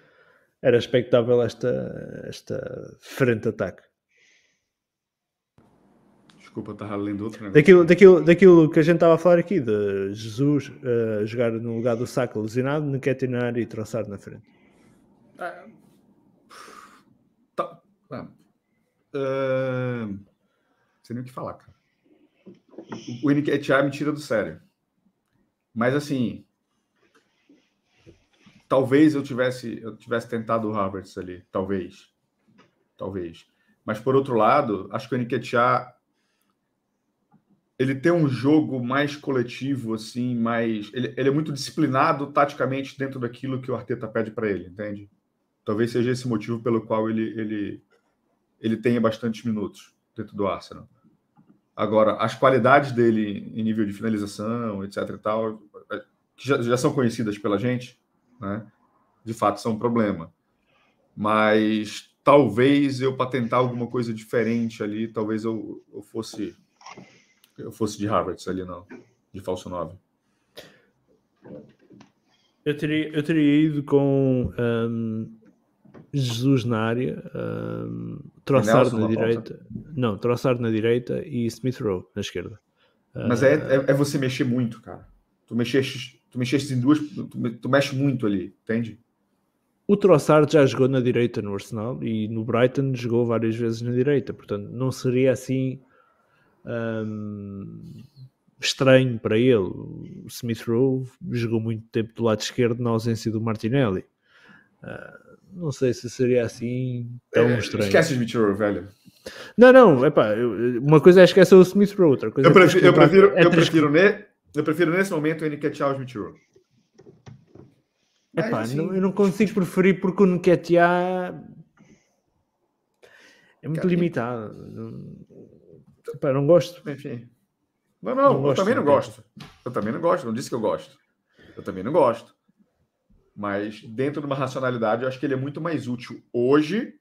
era expectável esta, esta frente ataque. Desculpa, estava lendo outro negócio. Daquilo, daquilo, daquilo que a gente estava a falar aqui, de Jesus uh, jogar no lugar do saco lesionado, Nketinar e traçar na frente. Ah, tá, ah, uh, sem nem o que falar, cara. O Nketinar me tira do sério. Mas assim, talvez eu tivesse eu tivesse tentado o Havertz ali, talvez, talvez. Mas por outro lado, acho que o Nketiah ele tem um jogo mais coletivo, assim, mais ele, ele é muito disciplinado taticamente dentro daquilo que o Arteta pede para ele, entende? Talvez seja esse motivo pelo qual ele ele ele tenha bastantes minutos dentro do Arsenal. Agora, as qualidades dele em nível de finalização, etc e tal, é, que já, já são conhecidas pela gente, né? De fato, são um problema. Mas talvez eu, para tentar alguma coisa diferente ali, talvez eu, eu fosse eu fosse de Harvard ali, não, de falso 9. Eu teria, eu teria ido com um, Jesus na área, um, Troçar na direita. Pausa. Não, Troçar na direita e Smith Rowe na esquerda. Mas é, é, é, você mexer muito, cara. Tu mexeste, tu mexeste em duas. Tu, tu mexe muito ali, entende? O Trossard já jogou na direita no Arsenal e no Brighton jogou várias vezes na direita, portanto não seria assim hum, estranho para ele. O Smith Rowe jogou muito tempo do lado esquerdo na ausência do Martinelli. Uh, não sei se seria assim tão é, estranho. Esquece o Smith Rowe, velho. Não, não, epá, uma coisa é esquecer o Smith Rowe, outra coisa eu prefiro, é eu prefiro, é eu, prefiro ne, eu prefiro nesse momento o Nketiah Smith Rowe. Epá, assim... não, eu não consigo preferir porque o Nketiah é muito Cara, limitado. Epá, não gosto. Enfim. Não, não, não eu também não gosto. Eu também não gosto, não disse que eu gosto. Eu também não gosto. Mas dentro de uma racionalidade, eu acho que ele é muito mais útil hoje,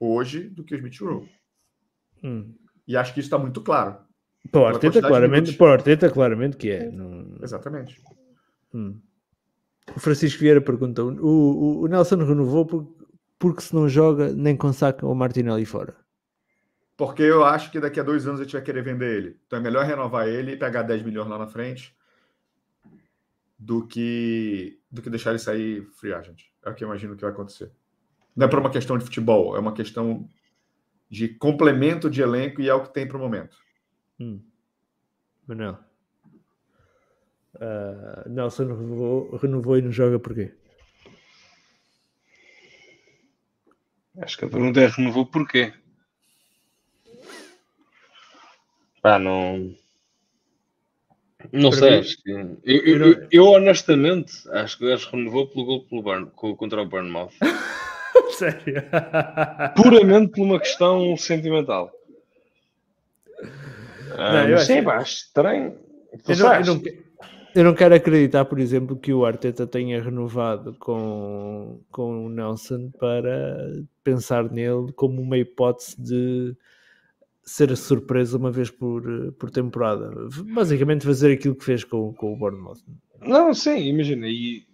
hoje, do que o Smith Rowe. Hum. E acho que isso está muito claro. Pô, Arteta claramente, pô, Arteta claramente que é. Não... Exatamente. Hum. O Francisco Vieira pergunta: o, o, o Nelson renovou porque, porque se não joga, nem com saca o Martinelli fora. Porque eu acho que daqui a dois anos a gente vai querer vender ele. Então é melhor renovar ele e pegar 10 milhões lá na frente do que do que deixar ele sair free agent. É o que eu imagino que vai acontecer. Não é por uma questão de futebol, é uma questão de complemento de elenco e é o que tem para o momento. Hum. Manel. Uh, Nelson renovou, renovou e não joga porquê? Acho que a pergunta é renovou porquê? Pá, não. Não Para sei, mim. Eu, eu, eu, eu, honestamente acho que o gajo renovou pelo gol pelo Burn, contra o Burnmouth. (laughs) Sério? Puramente por uma questão sentimental. Não, eu sei, acho estranho. Eu não, eu, não, eu não, quero acreditar, por exemplo, que o Arteta tenha renovado com, com o Nelson para pensar nele como uma hipótese de ser surpresa uma vez por, por temporada. Basicamente fazer aquilo que fez com, com o Bournemouth. Não, sim, imagina. E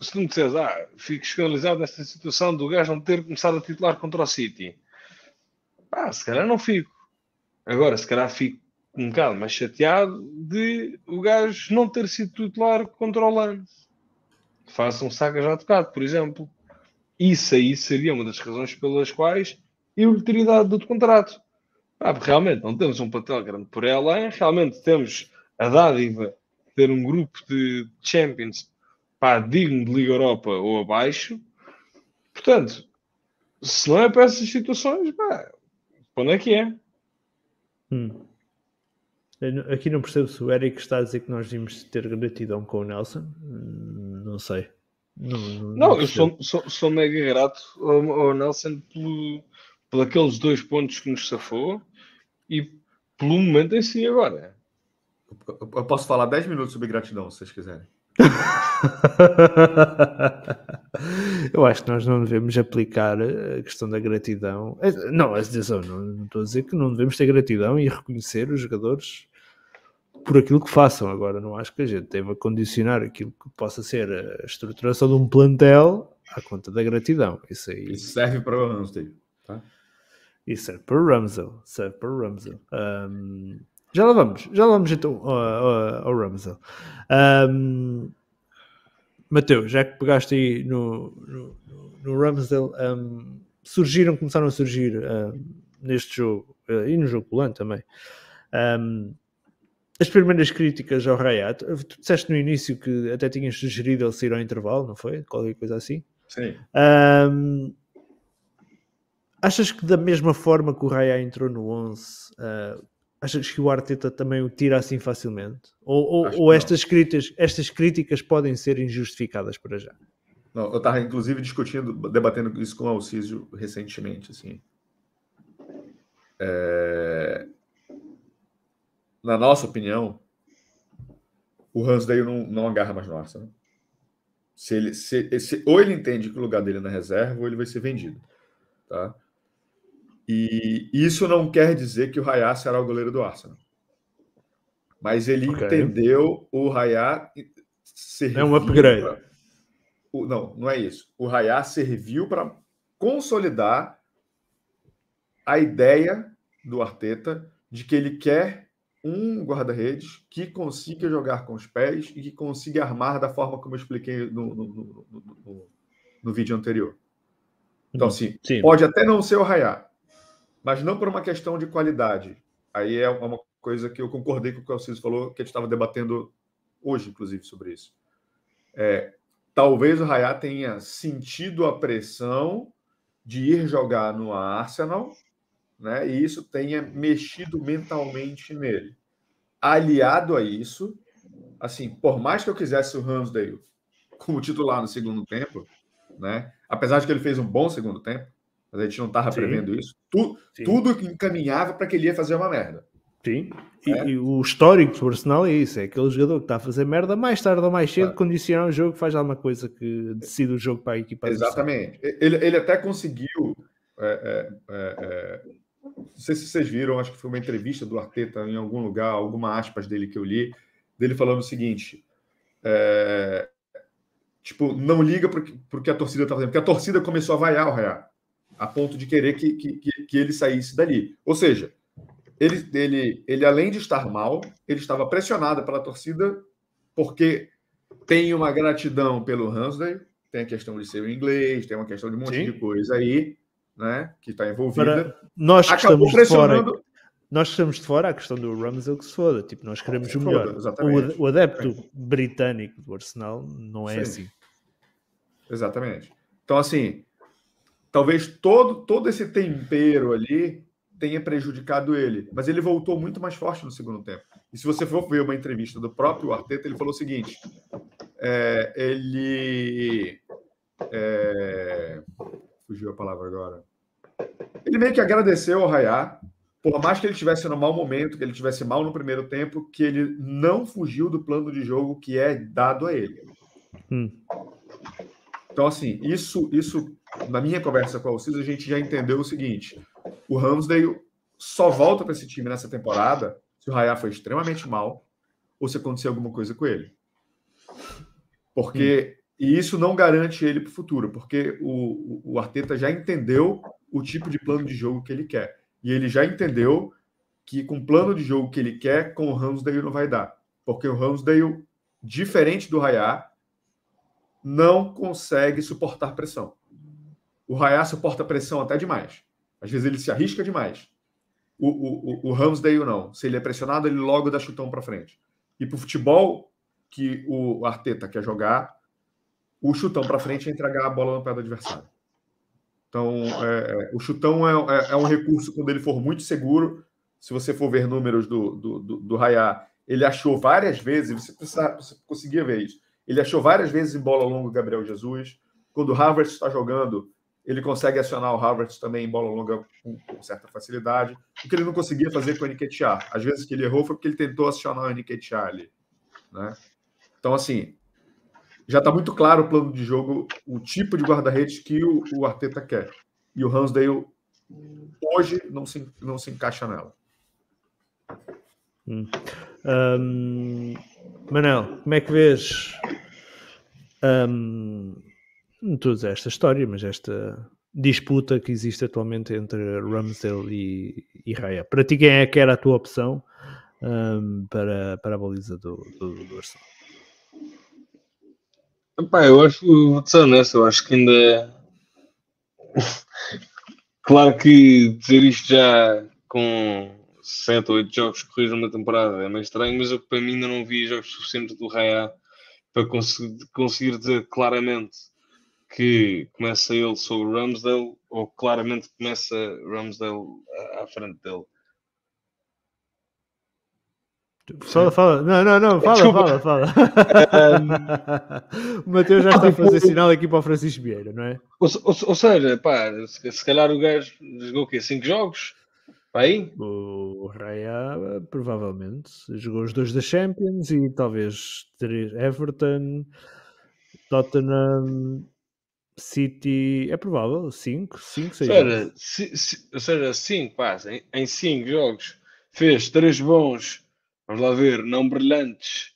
se tu me disseres, ah, fico escandalizado nesta situação do gajo não ter começado a titular contra o City. Ah, se calhar não fico. Agora, se calhar fico um bocado mais chateado de o gajo não ter sido titular contra o Lance. Faça um saca já tocado, por exemplo. Isso aí seria uma das razões pelas quais eu lhe teria dado do contrato. Ah, realmente não temos um papel grande por ela, realmente temos a dádiva de ter um grupo de Champions pá, digno de Liga Europa ou abaixo. Portanto, se não é para essas situações, pá, onde é que é? Hum. Aqui não percebo se o Eric está a dizer que nós devíamos ter gratidão com o Nelson. Hum, não sei. Não, não, não eu sou, sou, sou, mega grato ao, ao Nelson pelo, por aqueles dois pontos que nos safou e pelo momento em si agora. Eu posso falar 10 minutos sobre gratidão, se vocês quiserem. (laughs) Eu acho que nós não devemos aplicar a questão da gratidão. É, não, atenção, não, não estou a dizer que não devemos ter gratidão e reconhecer os jogadores por aquilo que façam. Agora, não acho que a gente deva condicionar aquilo que possa ser a estruturação de um plantel à conta da gratidão. Isso aí. Isso serve para o tá? Isso serve para o Ramsdale. Serve para o Ramsdale. Um, já lá vamos, já lá vamos então ao, ao, ao Ramsdale. Um, Mateus, já que pegaste aí no, no, no Ramsdale, um, surgiram, começaram a surgir um, neste jogo uh, e no jogo volante também. Um, as primeiras críticas ao Rayat, tu disseste no início que até tinhas sugerido ele sair ao intervalo, não foi? Qualquer coisa assim? Sim. Um, achas que da mesma forma que o Raya entrou no 11, uh, achas que o Arteta também o tira assim facilmente? Ou, ou, ou estas, críticas, estas críticas podem ser injustificadas para já? Não, eu estava inclusive discutindo, debatendo isso com o Alcísio recentemente, assim. É... Na nossa opinião, o Hansdale não, não agarra mais no Arsenal. Se ele, se, se, ou ele entende que o lugar dele é na reserva, ou ele vai ser vendido. Tá? E isso não quer dizer que o Raya será o goleiro do Arsenal. Mas ele okay. entendeu o Raya É um upgrade. Pra... O, não, não é isso. O Raya serviu para consolidar a ideia do Arteta de que ele quer um guarda-redes que consiga jogar com os pés e que consiga armar da forma como eu expliquei no, no, no, no, no vídeo anterior. Então, assim, Sim. pode até não ser o Raya, mas não por uma questão de qualidade. Aí é uma coisa que eu concordei com o que o Ciso falou, que a gente estava debatendo hoje, inclusive, sobre isso. É, talvez o Raya tenha sentido a pressão de ir jogar no Arsenal, né? E isso tenha mexido mentalmente nele. Aliado a isso, assim, por mais que eu quisesse o Ramsdale como titular no segundo tempo, né? Apesar de que ele fez um bom segundo tempo, mas a gente não estava prevendo isso. Tu, tudo encaminhava para que ele ia fazer uma merda. Sim, e, é. e, o histórico do Arsenal é isso: é aquele jogador que está a fazer merda, mais tarde ou mais cedo, condiciona o jogo, faz alguma coisa que decide o jogo para a equipa. Exatamente. Ele, ele até conseguiu. É, é, é, é, não sei se vocês viram, acho que foi uma entrevista do Arteta em algum lugar, alguma aspas dele que eu li, dele falando o seguinte: é, tipo, não liga para o que a torcida está fazendo, porque a torcida começou a vaiar o Real a ponto de querer que, que, que ele saísse dali. Ou seja, ele, ele, ele, além de estar mal, ele estava pressionado pela torcida, porque tem uma gratidão pelo Hansdale, tem a questão de ser o inglês, tem uma questão de um monte Sim. de coisa aí, né, que está envolvida. Para nós que Acabou estamos pressionando... de fora, nós estamos de fora a questão do Ramsdale que se foda, tipo, nós queremos o melhor. O, o, adepto é. britânico do Arsenal não é Sim. assim. Exatamente. Então, assim, talvez todo, todo esse tempero ali tenha prejudicado ele, mas ele voltou muito mais forte no segundo tempo. E se você for ver uma entrevista do próprio Arteta, ele falou o seguinte: é, ele. É, fugiu a palavra agora. Ele meio que agradeceu ao Rayá, por mais que ele estivesse no mau momento, que ele estivesse mal no primeiro tempo, que ele não fugiu do plano de jogo que é dado a ele. Hum. Então, assim, isso, isso na minha conversa com o Alcides, a gente já entendeu o seguinte: o Ramsdale só volta para esse time nessa temporada se o Raya foi extremamente mal ou se acontecer alguma coisa com ele. Porque. Hum. E isso não garante ele para o futuro, porque o, o Arteta já entendeu o tipo de plano de jogo que ele quer. E ele já entendeu que com o plano de jogo que ele quer, com o Ramsdale não vai dar. Porque o Ramsdale, diferente do Raya, não consegue suportar pressão. O Raya suporta pressão até demais. Às vezes ele se arrisca demais. O, o, o, o Ramsdale não. Se ele é pressionado, ele logo dá chutão para frente. E para o futebol que o Arteta quer jogar, o chutão para frente é entregar a bola no pé do adversário. Então, é, o chutão é, é, é, um recurso quando ele for muito seguro. Se você for ver números do, do, do, do Rayá, ele achou várias vezes, você, precisa, você conseguia ver isso. Ele achou várias vezes em bola longa o Gabriel Jesus. Quando o Harvard está jogando, ele consegue acionar o Harvard também em bola longa com, com certa facilidade. O que ele não conseguia fazer com o Nketiah. Às vezes que ele errou foi porque ele tentou acionar o Nketiah ali. Né? Então, assim, já está muito claro o plano de jogo, o tipo de guarda-redes que o, o, Arteta quer. E o Hansdale hoje não se, não se encaixa nela. Hum. Um, Manel, como é que vês um, não esta história, mas esta disputa que existe atualmente entre Ramsdale e, e Raya? Para ti, quem é que era a tua opção um, para, para a baliza do, do, do Arsenal? Epá, eu acho, vou ser honesto, eu acho que ainda. (laughs) claro que dizer isto já com 7 ou 8 jogos corridos numa temporada é meio estranho, mas eu para mim ainda não vi jogos suficientes do Raya para conseguir, conseguir dizer claramente que começa ele sobre Ramsdale ou claramente começa Ramsdale à frente dele. Fala, fala. Não, não, não, fala, Desculpa. fala, fala. Um... (laughs) o Mateus já está a fazer sinal aqui para o Francisco Vieira, não é? Ou, ou, ou seja, pá, se, se, calhar o gajo jogou o quê? 5 jogos? Aí? O Raya provavelmente jogou os dois da Champions e talvez três Everton, Tottenham, City. É provável, 5, 5, 6 jogos. Ou seja, 5, em 5 jogos fez 3 bons vamos lá ver, não brilhantes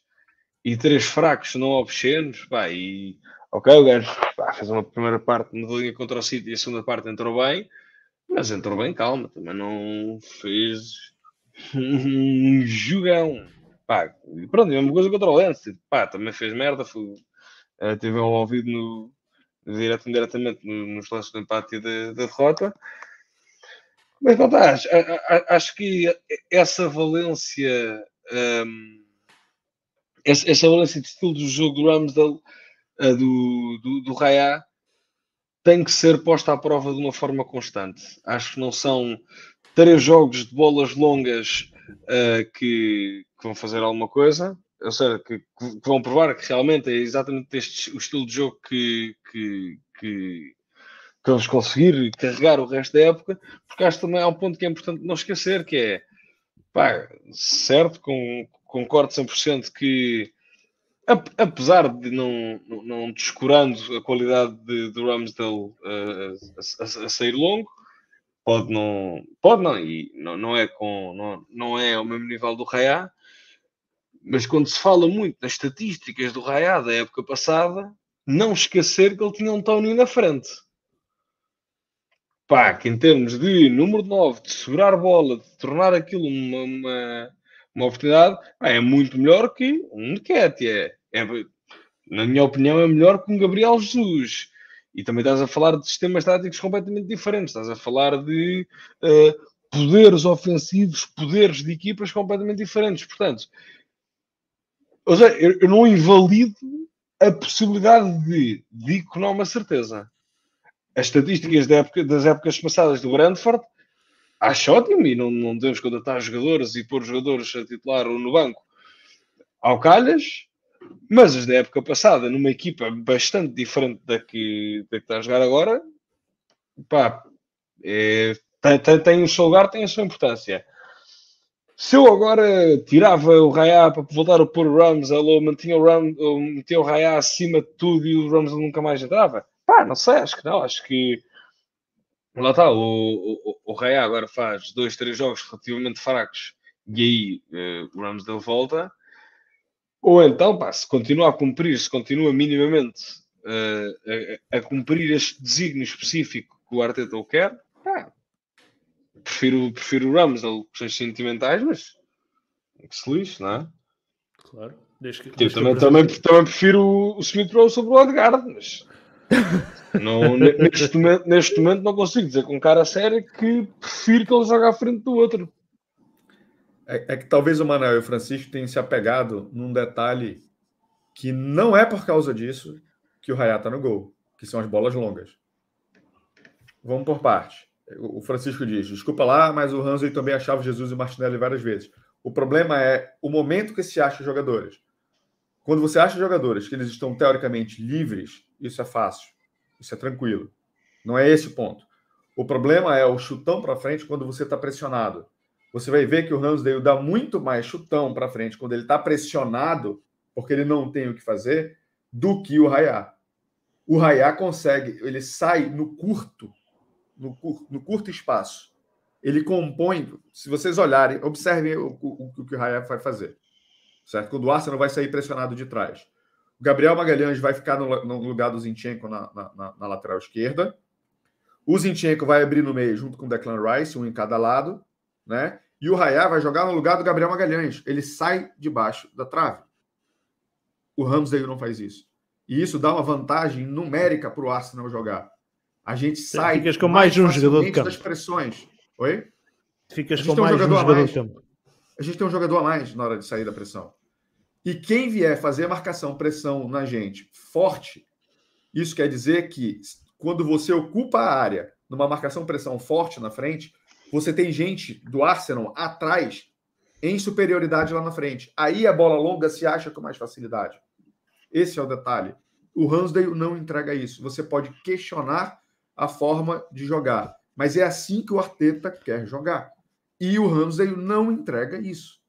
e três fracos não obscenos, pá, e ok, o gajo pá, fez uma primeira parte na linha contra o City e a segunda parte entrou bem, mas entrou bem, calma, também não fez um jogão. Pá, pronto, é uma coisa contra o Lance, pá, também fez merda, foi, uh, teve um ouvido no, direto indiretamente nos lances do empate e da derrota. Mas não acho, acho que essa valência um, essa, essa balança de estilo do jogo do Ramsdale, uh, do, do, do Raya, tem que ser posta à prova de uma forma constante. Acho que não são três jogos de bolas longas uh, que, que, vão fazer alguma coisa, ou seja, que, que, vão provar que realmente é exatamente este o estilo de jogo que, que, que, que vamos conseguir carregar o resto da época, porque acho também há um ponto que é importante não esquecer, que é Pá, certo, com, concordo 100% que, apesar de não, não descurando a qualidade de, de Ramsdale uh, a, a, a, sair longo, pode não, pode não, e não, não, é, com, não, não é ao mesmo nível do Raya, mas quando se fala muito das estatísticas do Raya da época passada, não esquecer que ele tinha um Tony na frente pá, que em termos de número 9, de segurar bola, de tornar aquilo uma, uma, uma oportunidade, é muito melhor que um Cat. É, é, na minha opinião, é melhor que um Gabriel Jesus. E também estás a falar de sistemas táticos completamente diferentes. Estás a falar de uh, poderes ofensivos, poderes de equipas completamente diferentes. Portanto, ou seja, eu, eu não invalido a possibilidade de, digo é uma certeza, as estatísticas da época, das épocas passadas do Brentford, acho ótimo e não, não devemos contratar jogadores e pôr jogadores a titular ou no banco ao calhas, mas as da época passada, numa equipa bastante diferente da que, da que está a jogar agora, pá, é, tem, tem, tem o seu lugar, tem a sua importância. Se eu agora tirava o Raya para voltar a pôr o Rams, ou mantinha o, Ram, metia o Raya acima de tudo e o Rams nunca mais entrava, Pá, não sei, acho que não. Acho que lá está. O, o, o Raya agora faz dois, três jogos relativamente fracos e aí uh, o Ramsdale volta. Ou então, pá, se continua a cumprir, se continua minimamente uh, a, a, cumprir este desígnio específico que o Arteta o quer, pá, prefiro, prefiro o Ramsdale questões sentimentais, mas que se lixe, não é? Claro. Desde que, desde também, também, também prefiro o Smith Rowe sobre o Odegaard, mas (laughs) não, neste, momento, neste momento não consigo dizer com cara séria que prefiro que ele jogue à frente do outro. É, é, que talvez o Manuel e o Francisco tenham se apegado num detalhe que não é por causa disso que o Raya está no gol, que são as bolas longas. vamos por parte. O Francisco diz: desculpa lá, mas o Hansley também achava Jesus e Martinelli várias vezes. O problema é o momento que se acha jogadores. Quando você acha jogadores que eles estão teoricamente livres, isso é fácil, isso é tranquilo. Não é esse o ponto. O problema é o chutão para frente quando você está pressionado. Você vai ver que o Ramsdale dá muito mais chutão para frente quando ele está pressionado, porque ele não tem o que fazer, do que o Rayá. O Rayá consegue, ele sai no curto, no, no curto espaço. Ele compõe, se vocês olharem, observem o, o, o que o Rayá vai fazer. Certo? Quando o Arsenal vai sair pressionado de trás. O Gabriel Magalhães vai ficar no, no lugar do Zinchenko na, na, na, lateral esquerda. O Zinchenko vai abrir no meio junto com o Declan Rice, um em cada lado. Né? E o Rayá vai jogar no lugar do Gabriel Magalhães. Ele sai debaixo da trave. O Ramsdale não faz isso. E isso dá uma vantagem numérica para o Arsenal jogar. A gente sai Ficas com mais, mais um jogador de campo. das pressões. Oi? Ficas com mais um jogador, um jogador de campo. A gente tem um jogador a mais na hora de sair da pressão. E quem vier fazer marcação, pressão na gente forte, isso quer dizer que quando você ocupa a área numa marcação, pressão forte na frente, você tem gente do Arsenal atrás em superioridade lá na frente. Aí a bola longa se acha com mais facilidade. Esse é o detalhe. O Ramsdale não entrega isso. Você pode questionar a forma de jogar, mas é assim que o Arteta quer jogar. E o Ramsdale não entrega isso.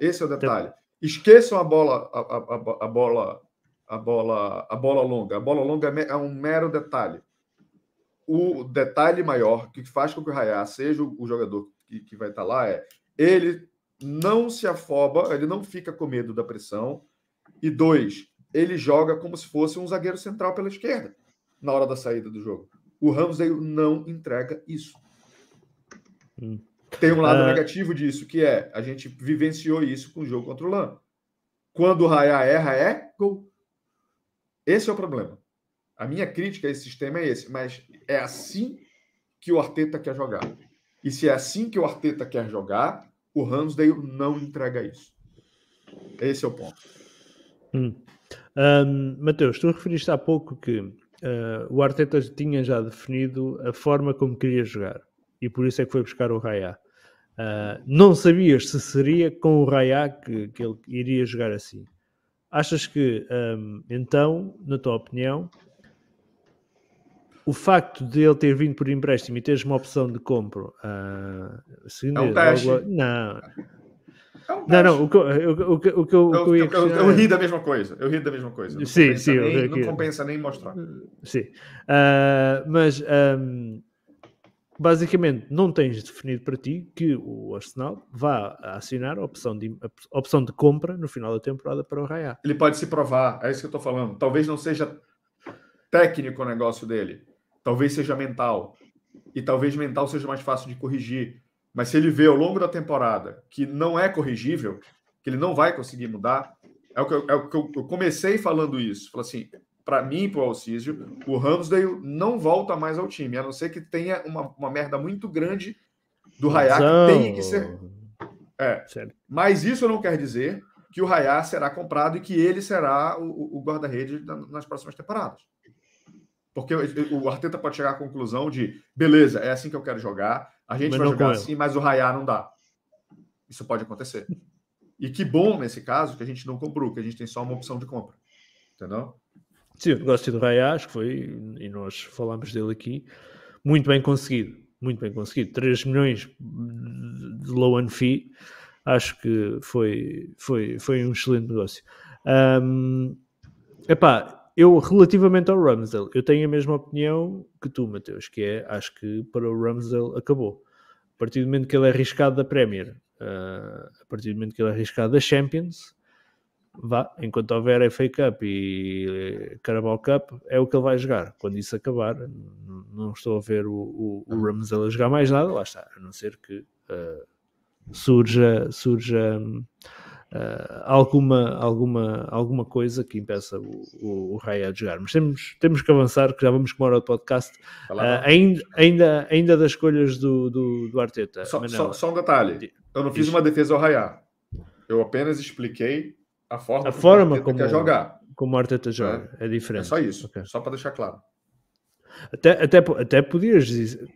Esse é o detalhe. Esqueçam a bola, a, a, a, bola, a bola, a bola longa. A bola longa é, é um mero detalhe. O detalhe maior que faz com que o Raya seja o jogador que, que vai estar lá é ele não se afoba, ele não fica com medo da pressão. E dois, ele joga como se fosse um zagueiro central pela esquerda na hora da saída do jogo. O Ramsdale não entrega isso. Hum. Tem um lado uh... negativo disso, que é a gente vivenciou isso com o jogo contra o LAN. Quando o Raya erra, é gol. Esse é o problema. A minha crítica a esse sistema é esse, mas é assim que o Arteta quer jogar. E se é assim que o Arteta quer jogar, o Ramsdale não entrega isso. Esse é o ponto. Hum. Um, Mateus, tu referiste há pouco que uh, o Arteta tinha já definido a forma como queria jogar e por isso é que foi buscar o Raya. Uh, não sabias se seria com o Raya que, que, ele iria jogar assim. Achas que, um, então, na tua opinião, o facto de ele ter vindo por empréstimo e teres uma opção de compra, uh, é um teste. Logo, não. Um não, não, o que, o, que, o que eu, eu, eu, eu, eu, ri da mesma coisa. Eu ri da mesma coisa. Não sim, sim. Nem, não compensa nem mostrar. Sim. Uh, mas um, basicamente não tens definido para ti que o Arsenal vá assinar a opção de, a opção de compra no final da temporada para o Raya. Ele pode se provar, é isso que eu estou falando. Talvez não seja técnico o negócio dele, talvez seja mental. E talvez mental seja mais fácil de corrigir. Mas se ele vê ao longo da temporada que não é corrigível, que ele não vai conseguir mudar, é o que eu, é o que eu, eu comecei falando isso. Falei assim, para mim, para o Alcísio, o Ramsdale não volta mais ao time, a não ser que tenha uma, uma merda muito grande do Raya que tem que ser. É. Mas isso não quer dizer que o Raya será comprado e que ele será o, o guarda-rede nas próximas temporadas. Porque o Arteta pode chegar à conclusão de beleza, é assim que eu quero jogar, a gente mas vai jogar assim, mas o Raya não dá. Isso pode acontecer. E que bom nesse caso que a gente não comprou, que a gente tem só uma opção de compra. Entendeu? Sim, o negócio do Raya acho que foi, e nós falámos dele aqui, muito bem conseguido. Muito bem conseguido. 3 milhões de low and fee, acho que foi, foi, foi um excelente negócio. Um, epá, eu relativamente ao Ramsdale, eu tenho a mesma opinião que tu, Mateus, que é, acho que para o Ramsdale acabou. A partir do momento que ele é arriscado da Premier, uh, a partir do momento que ele é arriscado da Champions, vá, enquanto houver FA Cup e eh, Carabao Cup, é o que ele vai jogar. Quando isso acabar, não estou a ver o, o, o Ramsdale a jogar mais nada, lá está, a não ser que uh, surja, surja uh, alguma, alguma, alguma coisa que impeça o, o, o Raya de jogar. Mas temos, temos que avançar, que já vamos com uma hora de podcast. Uh, ainda, ainda, ainda das escolhas do, do, do Arteta. Só, só, só, um detalhe, eu não fiz uma defesa ao Raya. Eu apenas expliquei a forma, a forma como, quer jogar. Como o Arteta joga, é, é diferente. É só isso, okay. só para deixar claro. Até, até, até podias dizer,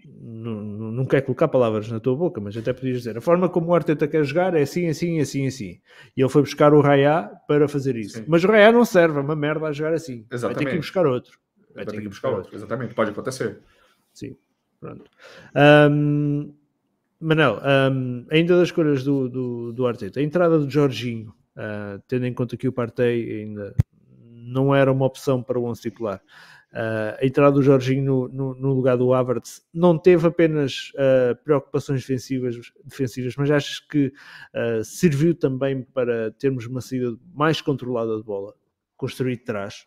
não, quero colocar palavras na tua boca, mas até podias dizer a forma como o Arteta quer jogar é assim, assim, assim, assim. E ele foi buscar o Raya para fazer isso. Sim. Mas o Raya não serve, é uma merda a jogar assim. Exatamente. Vai ter que ir buscar outro. Vai, ter que ir buscar outro. outro. Exatamente, pode acontecer. Sim, pronto. Um, Manel, um, ainda das escolhas do, do, do Arteta, a entrada do Jorginho, uh, tendo em conta que o Partey ainda não era uma opção para o 11 titular. Uh, a entrada do Jorginho no, no, no, lugar do Havertz não teve apenas uh, preocupações defensivas, defensivas, mas achas que uh, serviu também para termos uma saída mais controlada de bola, construir de trás?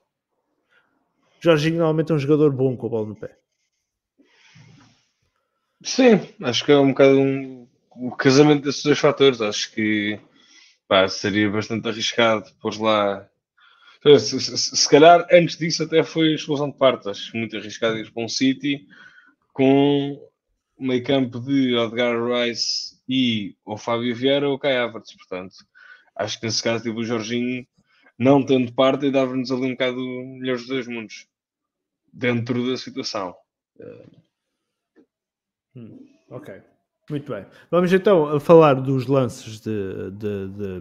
Jorginho normalmente é um jogador bom com a bola no pé. Sim, acho que é um bocado um, o casamento desses dois fatores. Acho que pá, seria bastante arriscado pôr lá se, se, se, calhar antes disso até foi explosão de partas, muito arriscado ir para um City com meio campo de Odgar Rice e o Fábio Vieira ou Kai Havertz, portanto acho que nesse caso tipo, o Jorginho não tendo parte e dava-nos ali um bocado melhor dos dois mundos dentro da situação. Hum, ok muito bem. Vamos então falar dos lances de, de, de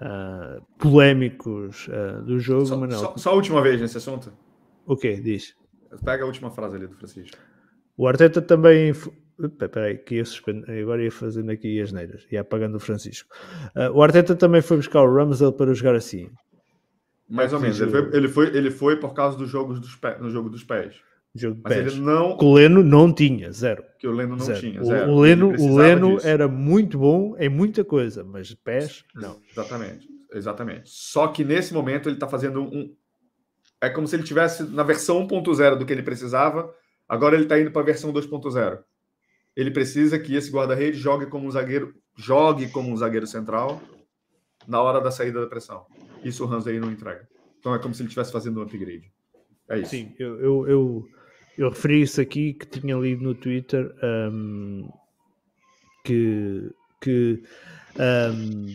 uh, polémicos uh, do jogo, só. Só, só, a última vez nesse assunto. O quê? Diz. Pega a última frase ali do Francisco. O Arteta também. Espera aí, que ia suspend... agora ia fazendo aqui as neiras, ia apagando o Francisco. Uh, o Arteta também foi buscar o Ramsel para jogar assim. Mais ou menos. Ele foi, ele foi, ele foi por causa dos jogos dos pés, no jogo dos pés. Jogo de Mas pés. ele não. Que o Leno não tinha, zero. Que o Leno não zero. tinha. Zero. O, Leno, o Leno era muito bom em muita coisa, mas pés, não. Exatamente. Exatamente. Só que nesse momento ele está fazendo um. É como se ele tivesse na versão 1.0 do que ele precisava, agora ele está indo para a versão 2.0. Ele precisa que esse guarda-rede jogue como um zagueiro, jogue como um zagueiro central na hora da saída da pressão. Isso o Hans aí não entrega. Então é como se ele estivesse fazendo um upgrade. É isso. Sim, eu, eu, eu eu referi isso aqui que tinha lido no Twitter um, que, que um,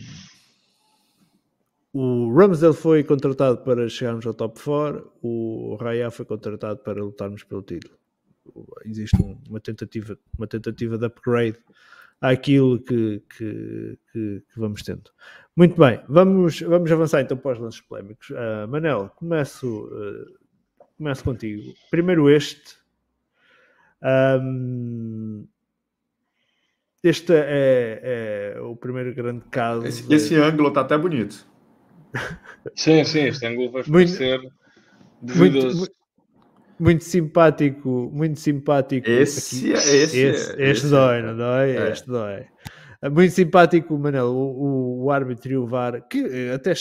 o Ramsdale foi contratado para chegarmos ao top 4, o Raya foi contratado para lutarmos pelo título. Existe uma tentativa, uma tentativa de upgrade àquilo que, que, que, que, vamos tendo. Muito bem, vamos, vamos avançar então para os lances polémicos. Uh, Manel, começo uh, começo contigo. Primeiro este. Um, este é, é, o primeiro grande caso. Esse, de... esse ângulo está até bonito. (laughs) Sim, sim, este ângulo vai parecer muito, muito, muito, simpático, muito simpático. Esse, esse, esse, esse, este dói, não dói? É. Este dói. Muito simpático, Manel, o, o árbitro e o VAR, que até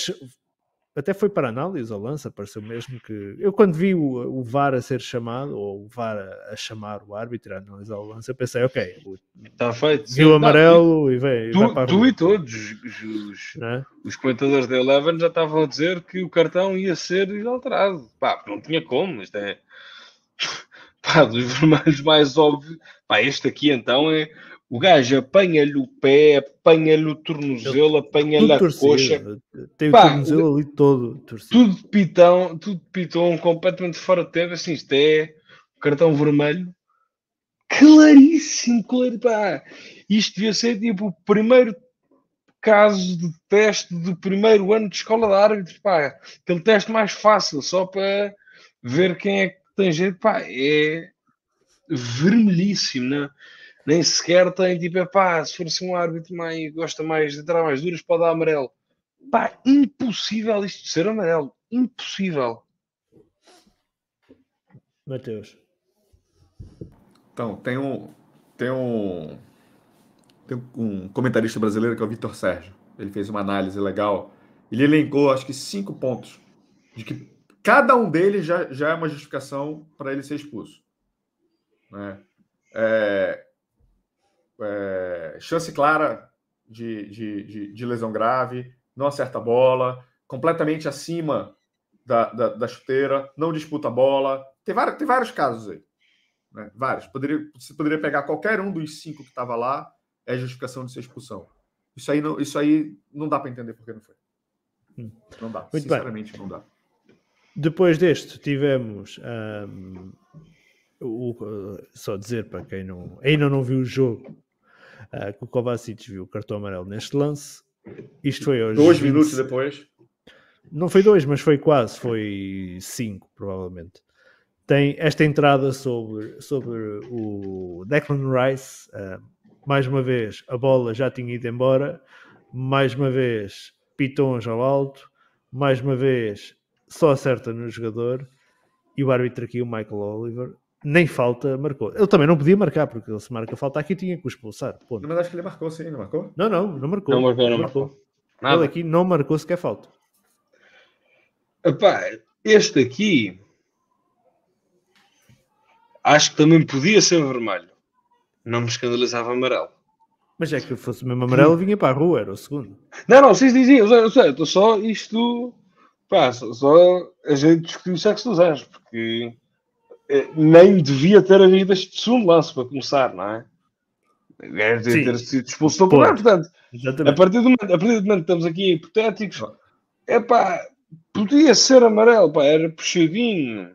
até foi para análise ao lance, pareceu mesmo que. Eu, quando vi o, o VAR a ser chamado, ou o VAR a, a chamar o árbitro a analisar o lance, eu pensei, ok, está feito. Viu o amarelo e vem. Tu, vai tu e todos os, os, é? os, comentadores da Eleven já estavam a dizer que o cartão ia ser alterado. Pá, não tinha como, isto é. (laughs) Pá, dos vermelhos mais óbvios. Pá, este aqui então é o gajo apanha-lhe o pé, apanha-lhe o tornozelo, apanha-lhe a coxa. Tem o Pá, tornozelo ali todo torcido. Tudo de pitão, tudo de pitão, completamente fora de tempo. Assim, isto é cartão vermelho. Claríssimo, claro. Pá. Isto devia ser tipo o primeiro caso de teste do primeiro ano de escola de árbitros. Pá. Aquele teste mais fácil, só para ver quem é que tem jeito. Pá. É vermelhíssimo, não é? Nem sequer tem tipo, é pá, se for assim um árbitro mais, gosta mais de entrar mais duras, pode dar amarelo. Pá, impossível isto de ser amarelo. Impossível. Mateus. Então, tem um, tem um, tem um comentarista brasileiro que é o Vitor Sérgio. Ele fez uma análise legal. Ele elencou, acho que, cinco pontos de que cada um deles já, já é uma justificação para ele ser expulso. Né? É, é, chance clara de, de, de, de, lesão grave, não acerta a bola, completamente acima da, da, da chuteira, não disputa a bola. Tem vários, tem vários casos aí. Né? Vários. Poderia, você poderia pegar qualquer um dos cinco que estava lá, é justificação de ser expulsão. Isso aí não, isso aí não dá para entender porque não foi. Hum. Não dá. Muito Sinceramente, bem. não dá. Depois deste, tivemos. Um o, só dizer para quem não, ainda não viu o jogo, uh, que o Kovacic viu o cartão amarelo neste lance. Isto foi aos Dois 20... minutos depois. Não foi dois, mas foi quase, foi cinco, provavelmente. Tem esta entrada sobre, sobre o Declan Rice. Uh, mais uma vez, a bola já tinha ido embora. Mais uma vez, pitons ao alto. Mais uma vez, só acerta no jogador. E o árbitro aqui, o Michael Oliver, nem falta marcou. Ele também não podia marcar, porque ele se marca falta aqui tinha que o expulsar. Ponto. Mas acho que ele marcou sim, não marcou? Não, não, não marcou. Não marcou, não, marcou. marcou. Ele aqui não marcou sequer falta. Epá, este aqui acho que também podia ser vermelho. Não me escandalizava amarelo. Mas é que fosse mesmo amarelo, vinha para a rua, era o segundo. Não, não, sim, sim, eu sei, estou só isto. Pá, só, só a gente discutir o sexo dos anjos, porque nem devia ter havido este segundo lance para começar, não é? Deve ter sido expulso do programa, portanto, a partir, do momento, a partir do momento que estamos aqui hipotéticos, é pá, podia ser amarelo, pá, era puxadinho.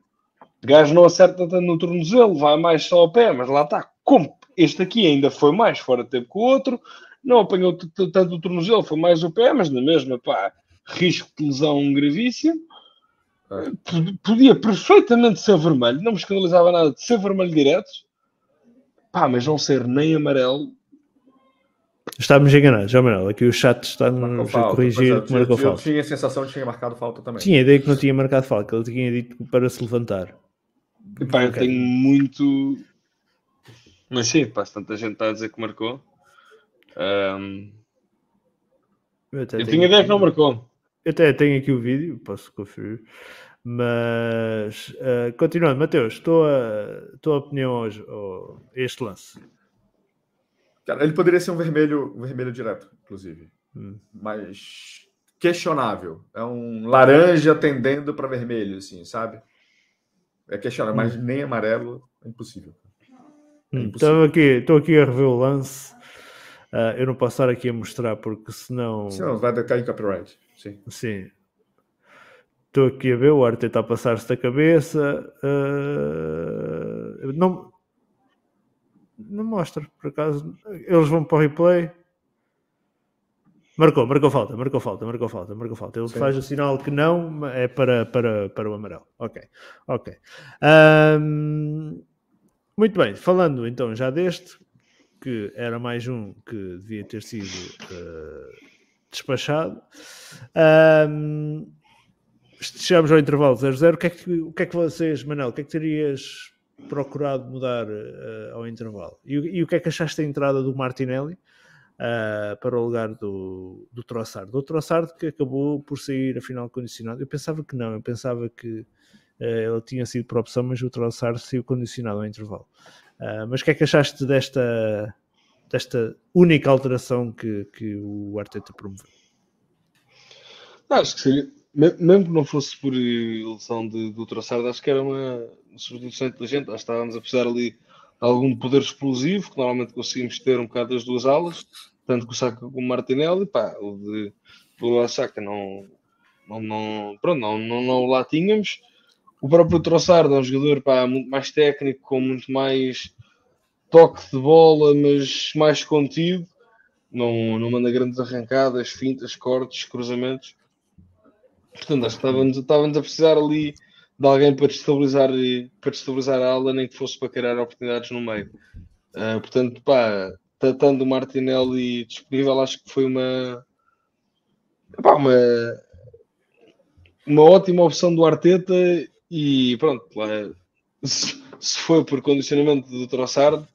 O gajo não acerta tanto no tornozelo, vai mais só ao pé, mas lá está. Como este aqui ainda foi mais fora de tempo que o outro, não apanhou tanto o tornozelo, foi mais o pé, mas na mesma, pá, risco de lesão gravíssimo. É. Podia perfeitamente ser vermelho, não me escandalizava nada de ser vermelho direto, pá, mas não ser nem amarelo. Estávamos enganados, já Manuel. Aqui o chat está-nos a corrigir que marcou falta. Eu tinha a sensação de que tinha marcado falta também. Tinha a ideia que não tinha marcado falta, que ele tinha dito para se levantar. Pá, eu tenho muito. Mas sim, pá, tanta gente está a dizer que marcou. Um... Eu, eu tinha ideia que não marcou. Eu até tenho aqui o vídeo, posso conferir. Mas uh, continuando, Mateus, estou a tua opinião hoje, oh, este lance. Cara, ele poderia ser um vermelho, um vermelho direto, inclusive. Hum. Mas questionável. É um laranja tendendo para vermelho, assim, sabe? É questionável, hum. mas nem amarelo é impossível. É hum, estou aqui, estou aqui a rever o lance. Uh, eu não posso estar aqui a mostrar porque senão. Senão vai cair copyright. Sim. Sim. Estou aqui a ver, o Arte está a passar-se da cabeça. Uh, não, não mostra, por acaso. Eles vão para o replay. Marcou, marcou falta, marcou falta, marcou falta, marcou falta. Ele Sim. faz o sinal que não, é para, para, para o amarelo. Ok, ok. Um, muito bem, falando então já deste, que era mais um que devia ter sido uh, despachado. Um, chegamos ao intervalo 0-0. O, que é que, o que é que vocês, Manel, o que é que terias procurado mudar uh, ao intervalo? E, e, o que é que achaste da entrada do Martinelli uh, para o lugar do, do Trossard? Do Trossard que acabou por sair a final condicionado. Eu pensava que não, eu pensava que uh, ele tinha sido por opção, mas o Trossard saiu condicionado ao intervalo. mas o que é que achaste desta, desta única alteração que, que o Arteta promoveu? Acho que mesmo que não fosse por ilusão de, do traçado, acho que era uma substituição inteligente. Acho que estávamos a precisar ali de algum poder explosivo, que normalmente conseguimos ter um bocado das duas alas, tanto com o Saka como o Martinelli. Pá, o de o Saka não, não, não, pronto, não, não, não lá tínhamos. O próprio Trossard é um jogador pá, muito mais técnico, com muito mais toque de bola, mas mais contido. Não, não manda grandes arrancadas, fintas, cortes, cruzamentos. Portanto, acho que estávamos, estávamos a precisar ali de alguém para destabilizar, para destabilizar a ala, nem que fosse para criar oportunidades no meio. Uh, portanto, pá, tratando o Martinelli disponível, acho que foi uma, pá, uma, uma ótima opção do Arteta e pronto, lá, se, se foi por condicionamento do Trossard,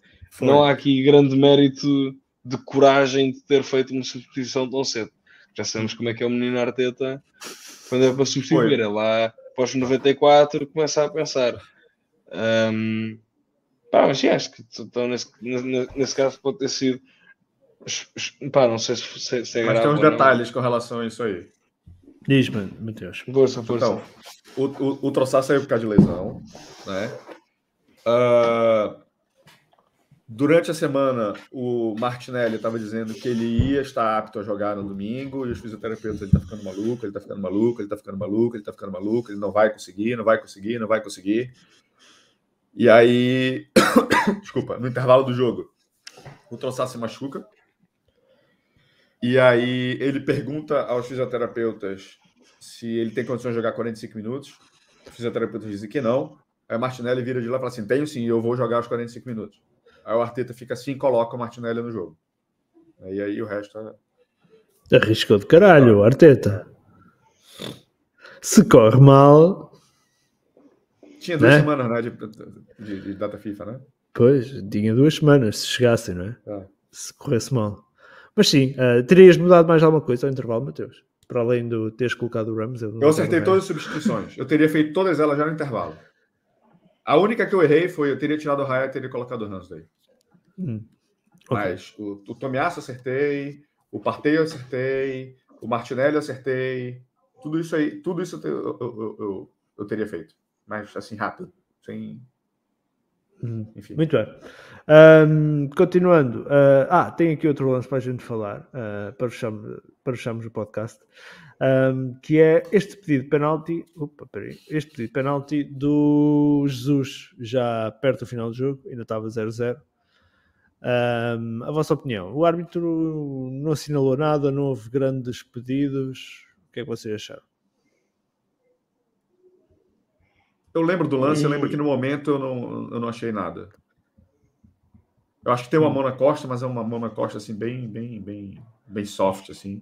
não há aqui grande mérito de coragem de ter feito uma substituição tão cedo. Já sabemos como é que é o menino Arteta quando é para substituir, é lá após 94 começa a pensar. Um, pá, mas sim, acho que então, nesse, nesse caso pode ter sido. Pá, não sei se, se, se é Mas tem uns detalhes com relação a isso aí. Diz-me, Matheus. Força, força. Então, o, o, o Troçar saiu por causa de lesão, né? Uh, Durante a semana, o Martinelli estava dizendo que ele ia estar apto a jogar no domingo, e os fisioterapeutas, ele está ficando maluco, ele está ficando maluco, ele está ficando maluco, ele está ficando maluco, ele não vai conseguir, não vai conseguir, não vai conseguir. E aí, (coughs) desculpa, no intervalo do jogo, o Troçar se machuca. E aí ele pergunta aos fisioterapeutas se ele tem condições de jogar 45 minutos. Os fisioterapeutas dizem que não. Aí Martinelli vira de lá e fala assim: tenho sim, eu vou jogar os 45 minutos. Aí o Arteta fica assim e coloca o Martinelli no jogo. E aí o resto é. Arriscou de caralho, o Arteta. Se corre mal. Tinha duas Né? semanas né, de, de- de data FIFA, né? Pois, tinha duas semanas se chegassem, não é? É. Se corresse mal. Mas sim, eh, terias mudado mais alguma coisa ao intervalo, Mateus? Para além de teres colocado o Rams. Eu, não Eu acertei todas as substituições. Eu teria feito todas elas já no intervalo. A única que eu errei foi eu teria tirado o Raya e teria colocado o Ramsdale. Hum. Ok. Mas o, o Tomiasso acertei, o Partey eu acertei, o Martinelli eu acertei. Tudo isso aí, tudo isso eu, eu, eu- eu- teria feito. Mas assim, rápido. Sem. Hum. Enfim. Muito bem. Ahm, continuando. ah, ah, tem aqui outro lance para a gente falar, ah, para, fecharmos, para fecharmos o podcast, ahm, que é este pedido de penalti. Opa, peraí, este pedido de penalti do Jesus, já perto do final do jogo, ainda estava 0-0. Ahm, a vossa opinião? O árbitro não assinalou nada, não houve grandes pedidos. O que é que vocês acharam? Eu lembro do lance, eu lembro que no momento eu não, eu não achei nada. Eu acho que tem uma mão na costa, mas é uma mão na costa assim, bem, bem, bem, bem soft, assim.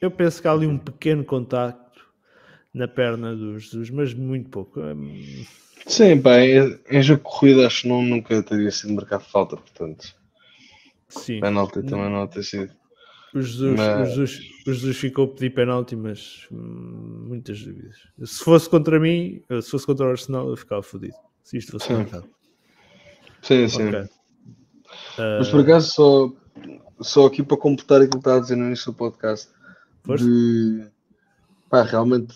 Eu penso que há ali um pequeno contacto na perna do Jesus, mas muito pouco. Hum, Sim, pá, em, jogo de corrida acho que não, nunca teria sido marcado falta, portanto. Sim. Penalti também não ter sido. O Jesus, Mas- o, Jesus, o Jesus ficou a pedir penalti, mas hum, muitas dúvidas. Se fosse contra mim, se fosse contra o Arsenal, eu ficava fodido. Se isto fosse Sim. marcado. Sim, sim. Ok. Mas Ah, por acaso, só, só aqui para completar aquilo que estava a dizer no início do podcast, Força. de, pá, realmente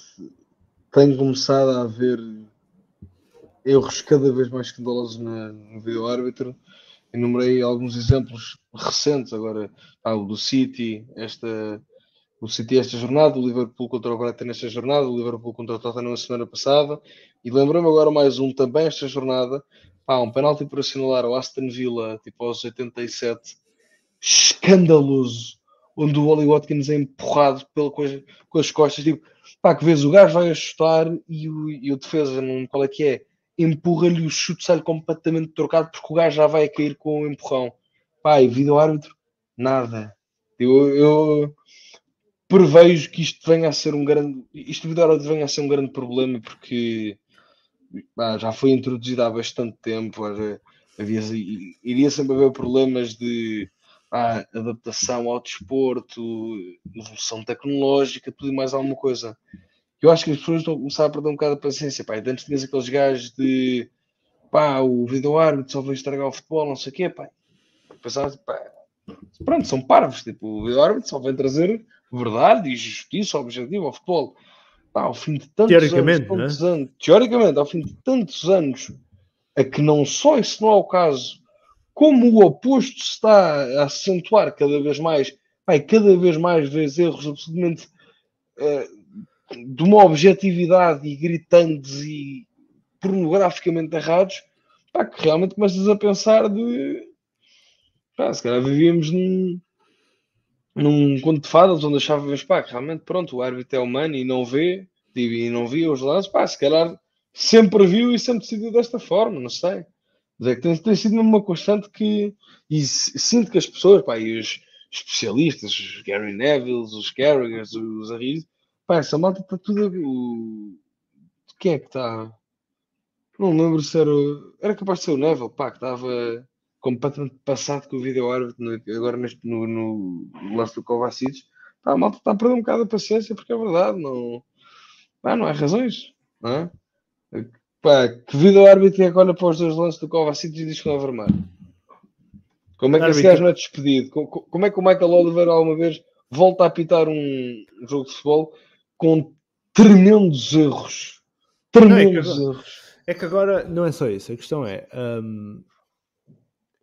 tenho começado a haver erros cada vez mais escandalosos no vídeo árbitro. Enumerei alguns exemplos recentes. Agora, pá, o do City, esta, o City esta jornada, o Liverpool contra o Brighton nesta jornada, o Liverpool contra o Tottenham na semana passada, e lembrei-me agora mais um também esta jornada, pá, um penalti por assinalar ao Aston Villa, tipo aos 87, escandaloso, onde o Oli Watkins é empurrado pela, com, as, costas, tipo, pá, que vês o gajo vai a chutar e o, e o defesa, não, qual é que é, empurra-lhe o chute, sai completamente trocado porque o gajo já vai a cair com o empurrão. Pá, e vídeo árbitro, nada. Eu, eu prevejo que isto venha a ser um grande, isto vídeo árbitro venha a ser um grande problema porque pá, já foi introduzido há bastante tempo, havia- iria sempre haver problemas de pá, adaptação ao desporto, evolução tecnológica, tudo e mais alguma coisa. Eu acho que as pessoas estão a começar a perder um bocado a paciência. Pá. Antes tinhas aqueles gajos de pá, o vídeo árbitro só veio estragar o futebol, não sei o quê. Pá. Pensava, pá, pronto, são parvos. Tipo, o vídeo árbitro só vem trazer verdade e justiça objetivo ao futebol. Pá, ao fim de tantos Teoricamente, anos, tantos anos, teoricamente, ao fim de tantos anos, a que não só isso não é o caso, como o oposto está a acentuar cada vez mais, e cada vez mais vês erros absolutamente eh, de uma objetividade e gritantes e pornograficamente errados, pá, que realmente começas a pensar de pá, se calhar vivíamos num, num conto de fadas onde achávamos pá, que realmente pronto, o árbitro é humano e não vê e não via os lances, pá, se calhar sempre viu e sempre decidiu desta forma, não sei. Mas é que tem, tem sido uma constante que e sinto que as pessoas, pá, e os especialistas, os Gary Neville, os Carragers, os Arriz, pá, essa malta está tudo o... quem é que está? Não lembro se era. Era capaz de ser o Neville, pá, que estava completamente passado com o vídeo árbitro agora neste, no, no lance do Kovacic. Pá, a malta está a perder um bocado a paciência porque é verdade, não, pá, não há razões, não é? Pá, que vídeo árbitro é que olha para os dois lances do Kovacic e diz que não é vermelho? Como é que esse Árbitro. gajo não é despedido? Co- co- Como é que o Michael Oliver alguma vez volta a apitar um jogo de futebol com tremendos erros? Tremendos agora- erros. É que agora não é só isso, a questão é. hum,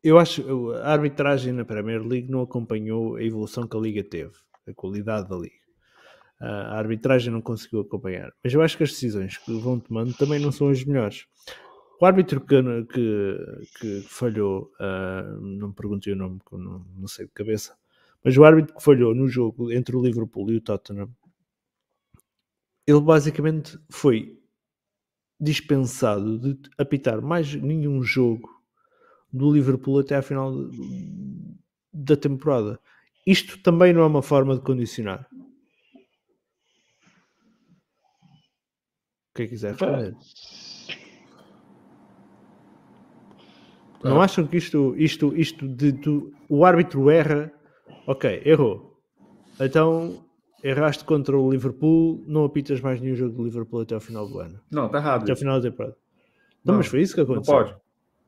eu acho que a arbitragem na Premier League não acompanhou a evolução que a Liga teve, a qualidade da Liga. A arbitragem não conseguiu acompanhar. Mas eu acho que as decisões que vão tomando também não são as melhores. o árbitro que, que, que falhou, uh, não me perguntei o nome, não, não sei de cabeça, mas o árbitro que falhou no jogo entre o Liverpool e o Tottenham, ele basicamente foi dispensado de apitar mais nenhum jogo do Liverpool até à final da temporada. Isto também não é uma forma de condicionar. Quem quiser responder. Não acham que isto, isto, isto de, de, o árbitro erra? Ok, errou. Então erraste contra o Liverpool, não apitas mais nenhum jogo do Liverpool até ao final do ano. Não, está errado. Até ao final da temporada. Não, não, mas foi isso que aconteceu. Não pode.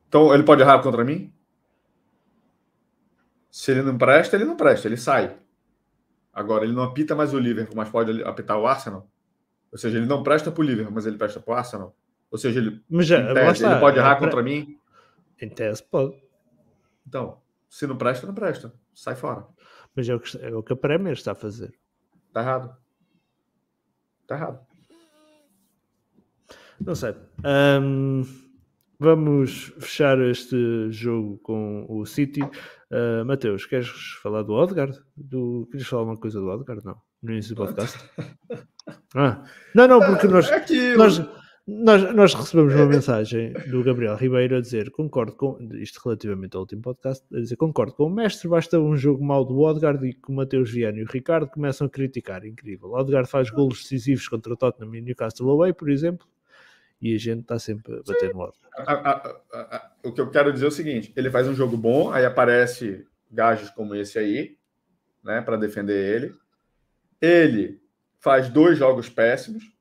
Então ele pode errar contra mim? Se ele não presta, ele não presta, ele sai. Agora, ele não apita mais o Liverpool, mas pode apitar o Arsenal. Ou seja, ele não presta para o Liverpool, mas ele presta para o Arsenal. Ou seja, ele, já, tese, ele pode errar é, contra mim. Em tese, pode. Então, se não presta, não presta. Sai fora. Mas é o que, é o, que a Premier está a fazer. Está errado. Está errado. Não sei. Um, vamos fechar este jogo com o City. Uh, Mateus, queres falar do Odegaard? Do... Queres falar uma coisa do Odegaard? Não. No início do podcast? Ah. Não, não, porque nós, é nós, nós, nós recebemos uma mensagem do Gabriel Ribeiro a dizer concordo com isto relativamente ao último podcast, a dizer concordo com o mestre, basta um jogo mau do Odegaard e que o Mateus Viana e o Ricardo começam a criticar. Incrível. O Odegaard faz golos decisivos contra o Tottenham e Newcastle Away, por exemplo, e a gente está sempre a bater Sim. no Odegaard. O que eu quero dizer é o seguinte: ele faz um jogo bom, aí aparece gajos como esse aí, né, para defender ele. Ele faz dois jogos péssimos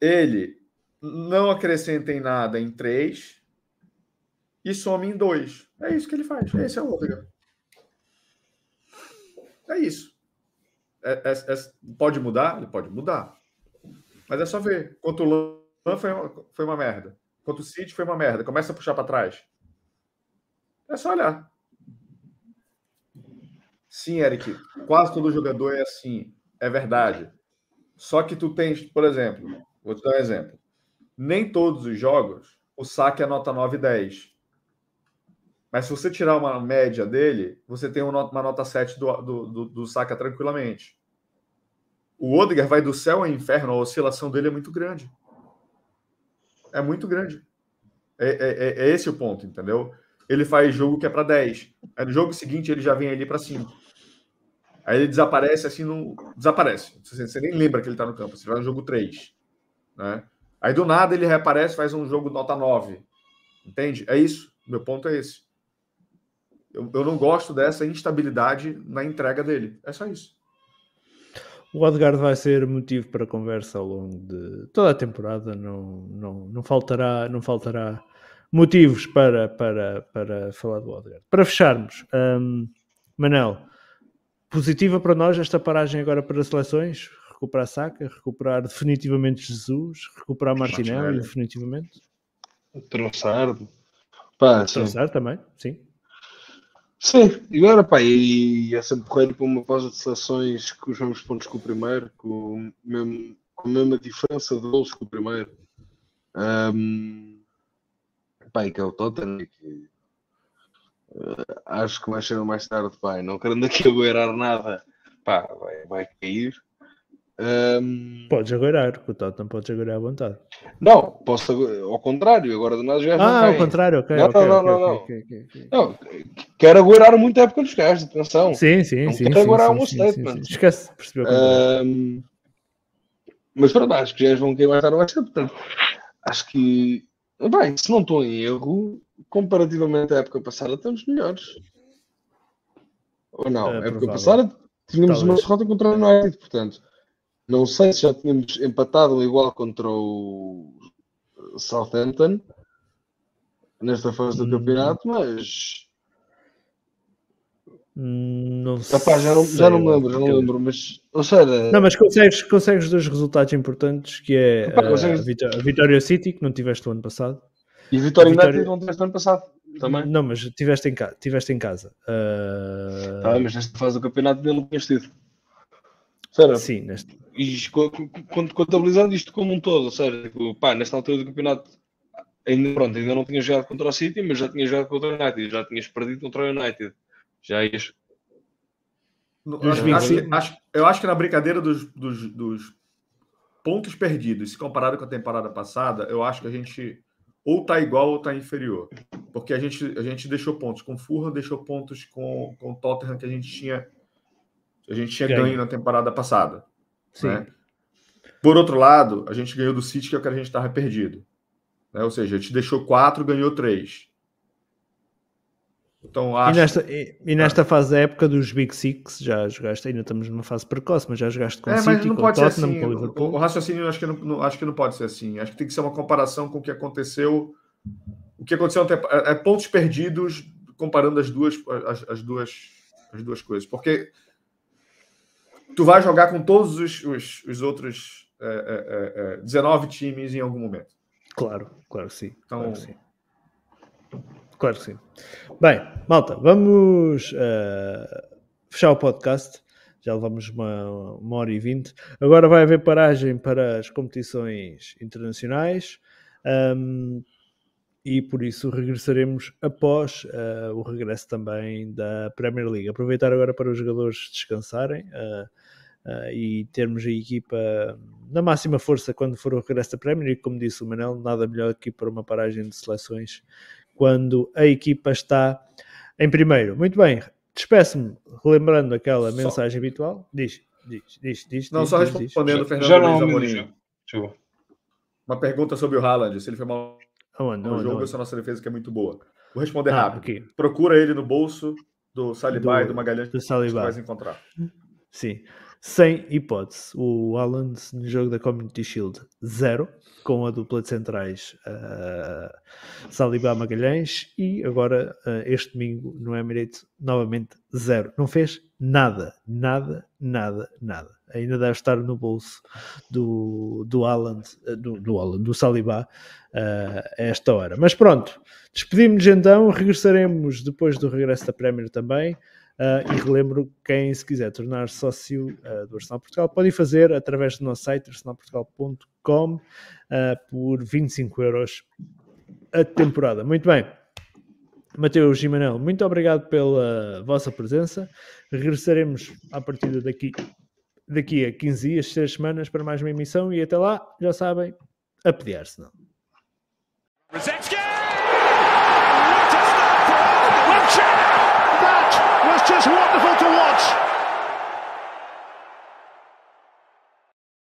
ele não acrescenta em nada em três e some em dois. É isso que ele faz. Esse é o Odegaard. É isso. É, é, é, pode mudar? Ele pode mudar. Mas é só ver. Quanto o Lan foi, foi uma merda. Quanto o City foi uma merda. Começa a puxar para trás. É só olhar. Sim, Eric. Quase todo jogador é assim. É verdade. Só que tu tens, por exemplo, Vou te dar um exemplo. Nem todos os jogos o saque é nota 9 e 10. Mas se você tirar uma média dele, você tem uma nota, uma nota 7 do, do, do, do saque tranquilamente. O Odegaard vai do céu ao inferno, a oscilação dele é muito grande. É muito grande. É, é, é, é esse o ponto, entendeu? Ele faz jogo que é para 10. Aí no jogo seguinte ele já vem ali para 5. Aí ele desaparece assim, não. Desaparece. Você, nem lembra que ele está no campo. Você vai no jogo 3. Né? Aí do nada ele reaparece, faz um jogo nota 9. Entende? É isso. Meu ponto é esse. Eu, eu não gosto dessa instabilidade na entrega dele. É só isso. O Odegaard vai ser motivo para conversa ao longo de toda a temporada. Não, não, não, faltará, não faltará motivos para, para, para falar do Odegaard. Para fecharmos, um, Manel, positiva para nós esta paragem agora para seleções? recuperar Saka, recuperar definitivamente Jesus, recuperar Martinelli definitivamente. Troçardo. Pá, Troçardo também, sim. Sim, e agora pá, e é sempre correr para uma pausa de seleções com os mesmos pontos que o primeiro, com, mesmo, com a mesma diferença de gols que o primeiro. Um, pá, e que é o Tottenham, que uh, acho que mais cedo ou mais tarde, pá, não querendo aqui agueirar nada, pá, vai, vai cair. Um... Podes agora, o Tottenham podes agora à vontade. Não, posso ao contrário, agora de nada já Ah, ao contrário, ok. Não, okay, não, okay, não, não, okay, não. Quero aguardar muito época nos gajos, atenção. Sim, sim, não sim. Quero sim, sim, um statement. Sim, sim. Esquece, percebeu. Um... Mas para baixo, que já vão querer mais tarde portanto, acho que, bem, se não estou em erro, comparativamente à época passada, estamos melhores. Ou não? É, época passada tínhamos Talvez. uma derrota contra o United, portanto não sei se já tínhamos empatado ou igual contra o Southampton nesta fase do hum. campeonato, mas. Não Epá, já, não, já não me lembro, já não lembro, mas. Ou seja, não, mas consegues, consegues dois resultados importantes que é Epá, consegues... a, Vitória, a Vitória City, que não tiveste o ano passado. E a Vitória United Vitória... não tiveste o ano passado. Também. Não, mas tiveste em, ca... tiveste em casa. Uh... Ah, mas nesta fase do campeonato dele não tinhas tido. Sério? Sim, neste... E contabilizando isto como um todo, ou seja, tipo, pá, nesta altura do campeonato ainda, pronto, ainda não tinha jogado contra o City, mas já tinha jogado contra o United, já tinhas perdido contra o United. Já ias. Eu acho, acho, acho, eu acho que na brincadeira dos, dos, dos pontos perdidos, se comparado com a temporada passada, eu acho que a gente ou tá igual ou tá inferior. Porque a gente, a gente deixou pontos com o Fulham, deixou pontos com, com o Tottenham que a gente tinha a gente tinha ganho, ganho na temporada passada. Sim. Né? Por outro lado, a gente ganhou do City, que é o que a gente estava perdido. Né? Ou seja, a gente deixou quatro, ganhou três. Então, acho... E nesta, e, e nesta ah. fase da época dos Big Six, já jogaste, ainda estamos numa fase precoce, mas já jogaste com é, City, com o Tottenham, assim. com Liverpool. O, o raciocínio acho que, não, acho que não pode ser assim. Acho que tem que ser uma comparação com o que aconteceu. O que aconteceu é, é pontos perdidos comparando as duas, as, as, duas, as duas coisas. Porque tu vai jogar com todos os, os, os outros é, é, é, 19 times em algum momento. Claro, claro que sim. Então, claro sim. Claro que sim. Bem, malta, vamos uh, fechar o podcast. Já levamos uma, uma hora e vinte. Agora vai haver paragem para as competições internacionais. Um, e por isso regressaremos após uh, o regresso também da Premier League. Aproveitar agora para os jogadores descansarem uh, uh, e termos a equipa na máxima força quando for o regresso da Premier. E como disse o Manel, nada melhor que para uma paragem de seleções quando a equipa está em primeiro. Muito bem, despeço-me relembrando aquela só... mensagem habitual. Diz, diz, diz, diz. Não, diz, só respondendo, diz. Fernando Já não, Amorim. Uma pergunta sobre o Haaland, se ele foi mal Aonde, no jogo, essa nossa defesa que é muito boa. Vou responder ah, rápido. Okay. Procura ele no bolso do Saliba do, e do Magalhães do Saliba. vai encontrar. Sim. Sem hipótese. O Alan no jogo da Community Shield, zero, com a dupla de centrais uh, Saliba Magalhães e agora uh, este domingo no Emirates, novamente zero. Não fez nada, nada, nada, nada. Ainda deve estar no bolso do, do Alan, uh, do, do, Alan, do Saliba uh, a esta hora. Mas pronto, despedimos-nos então, regressaremos depois do regresso da Premier também. Uh, e relembro quem se quiser tornar sócio uh, do Arsenal Portugal pode fazer através do nosso site arsenalportugal.com uh, por 25 euros a temporada. Muito bem. Mateus e Manel, muito obrigado pela vossa presença. Regressaremos a partir daqui, daqui a 15 dias, 6 semanas, para mais uma emissão e até lá, já sabem, a pedir Arsenal.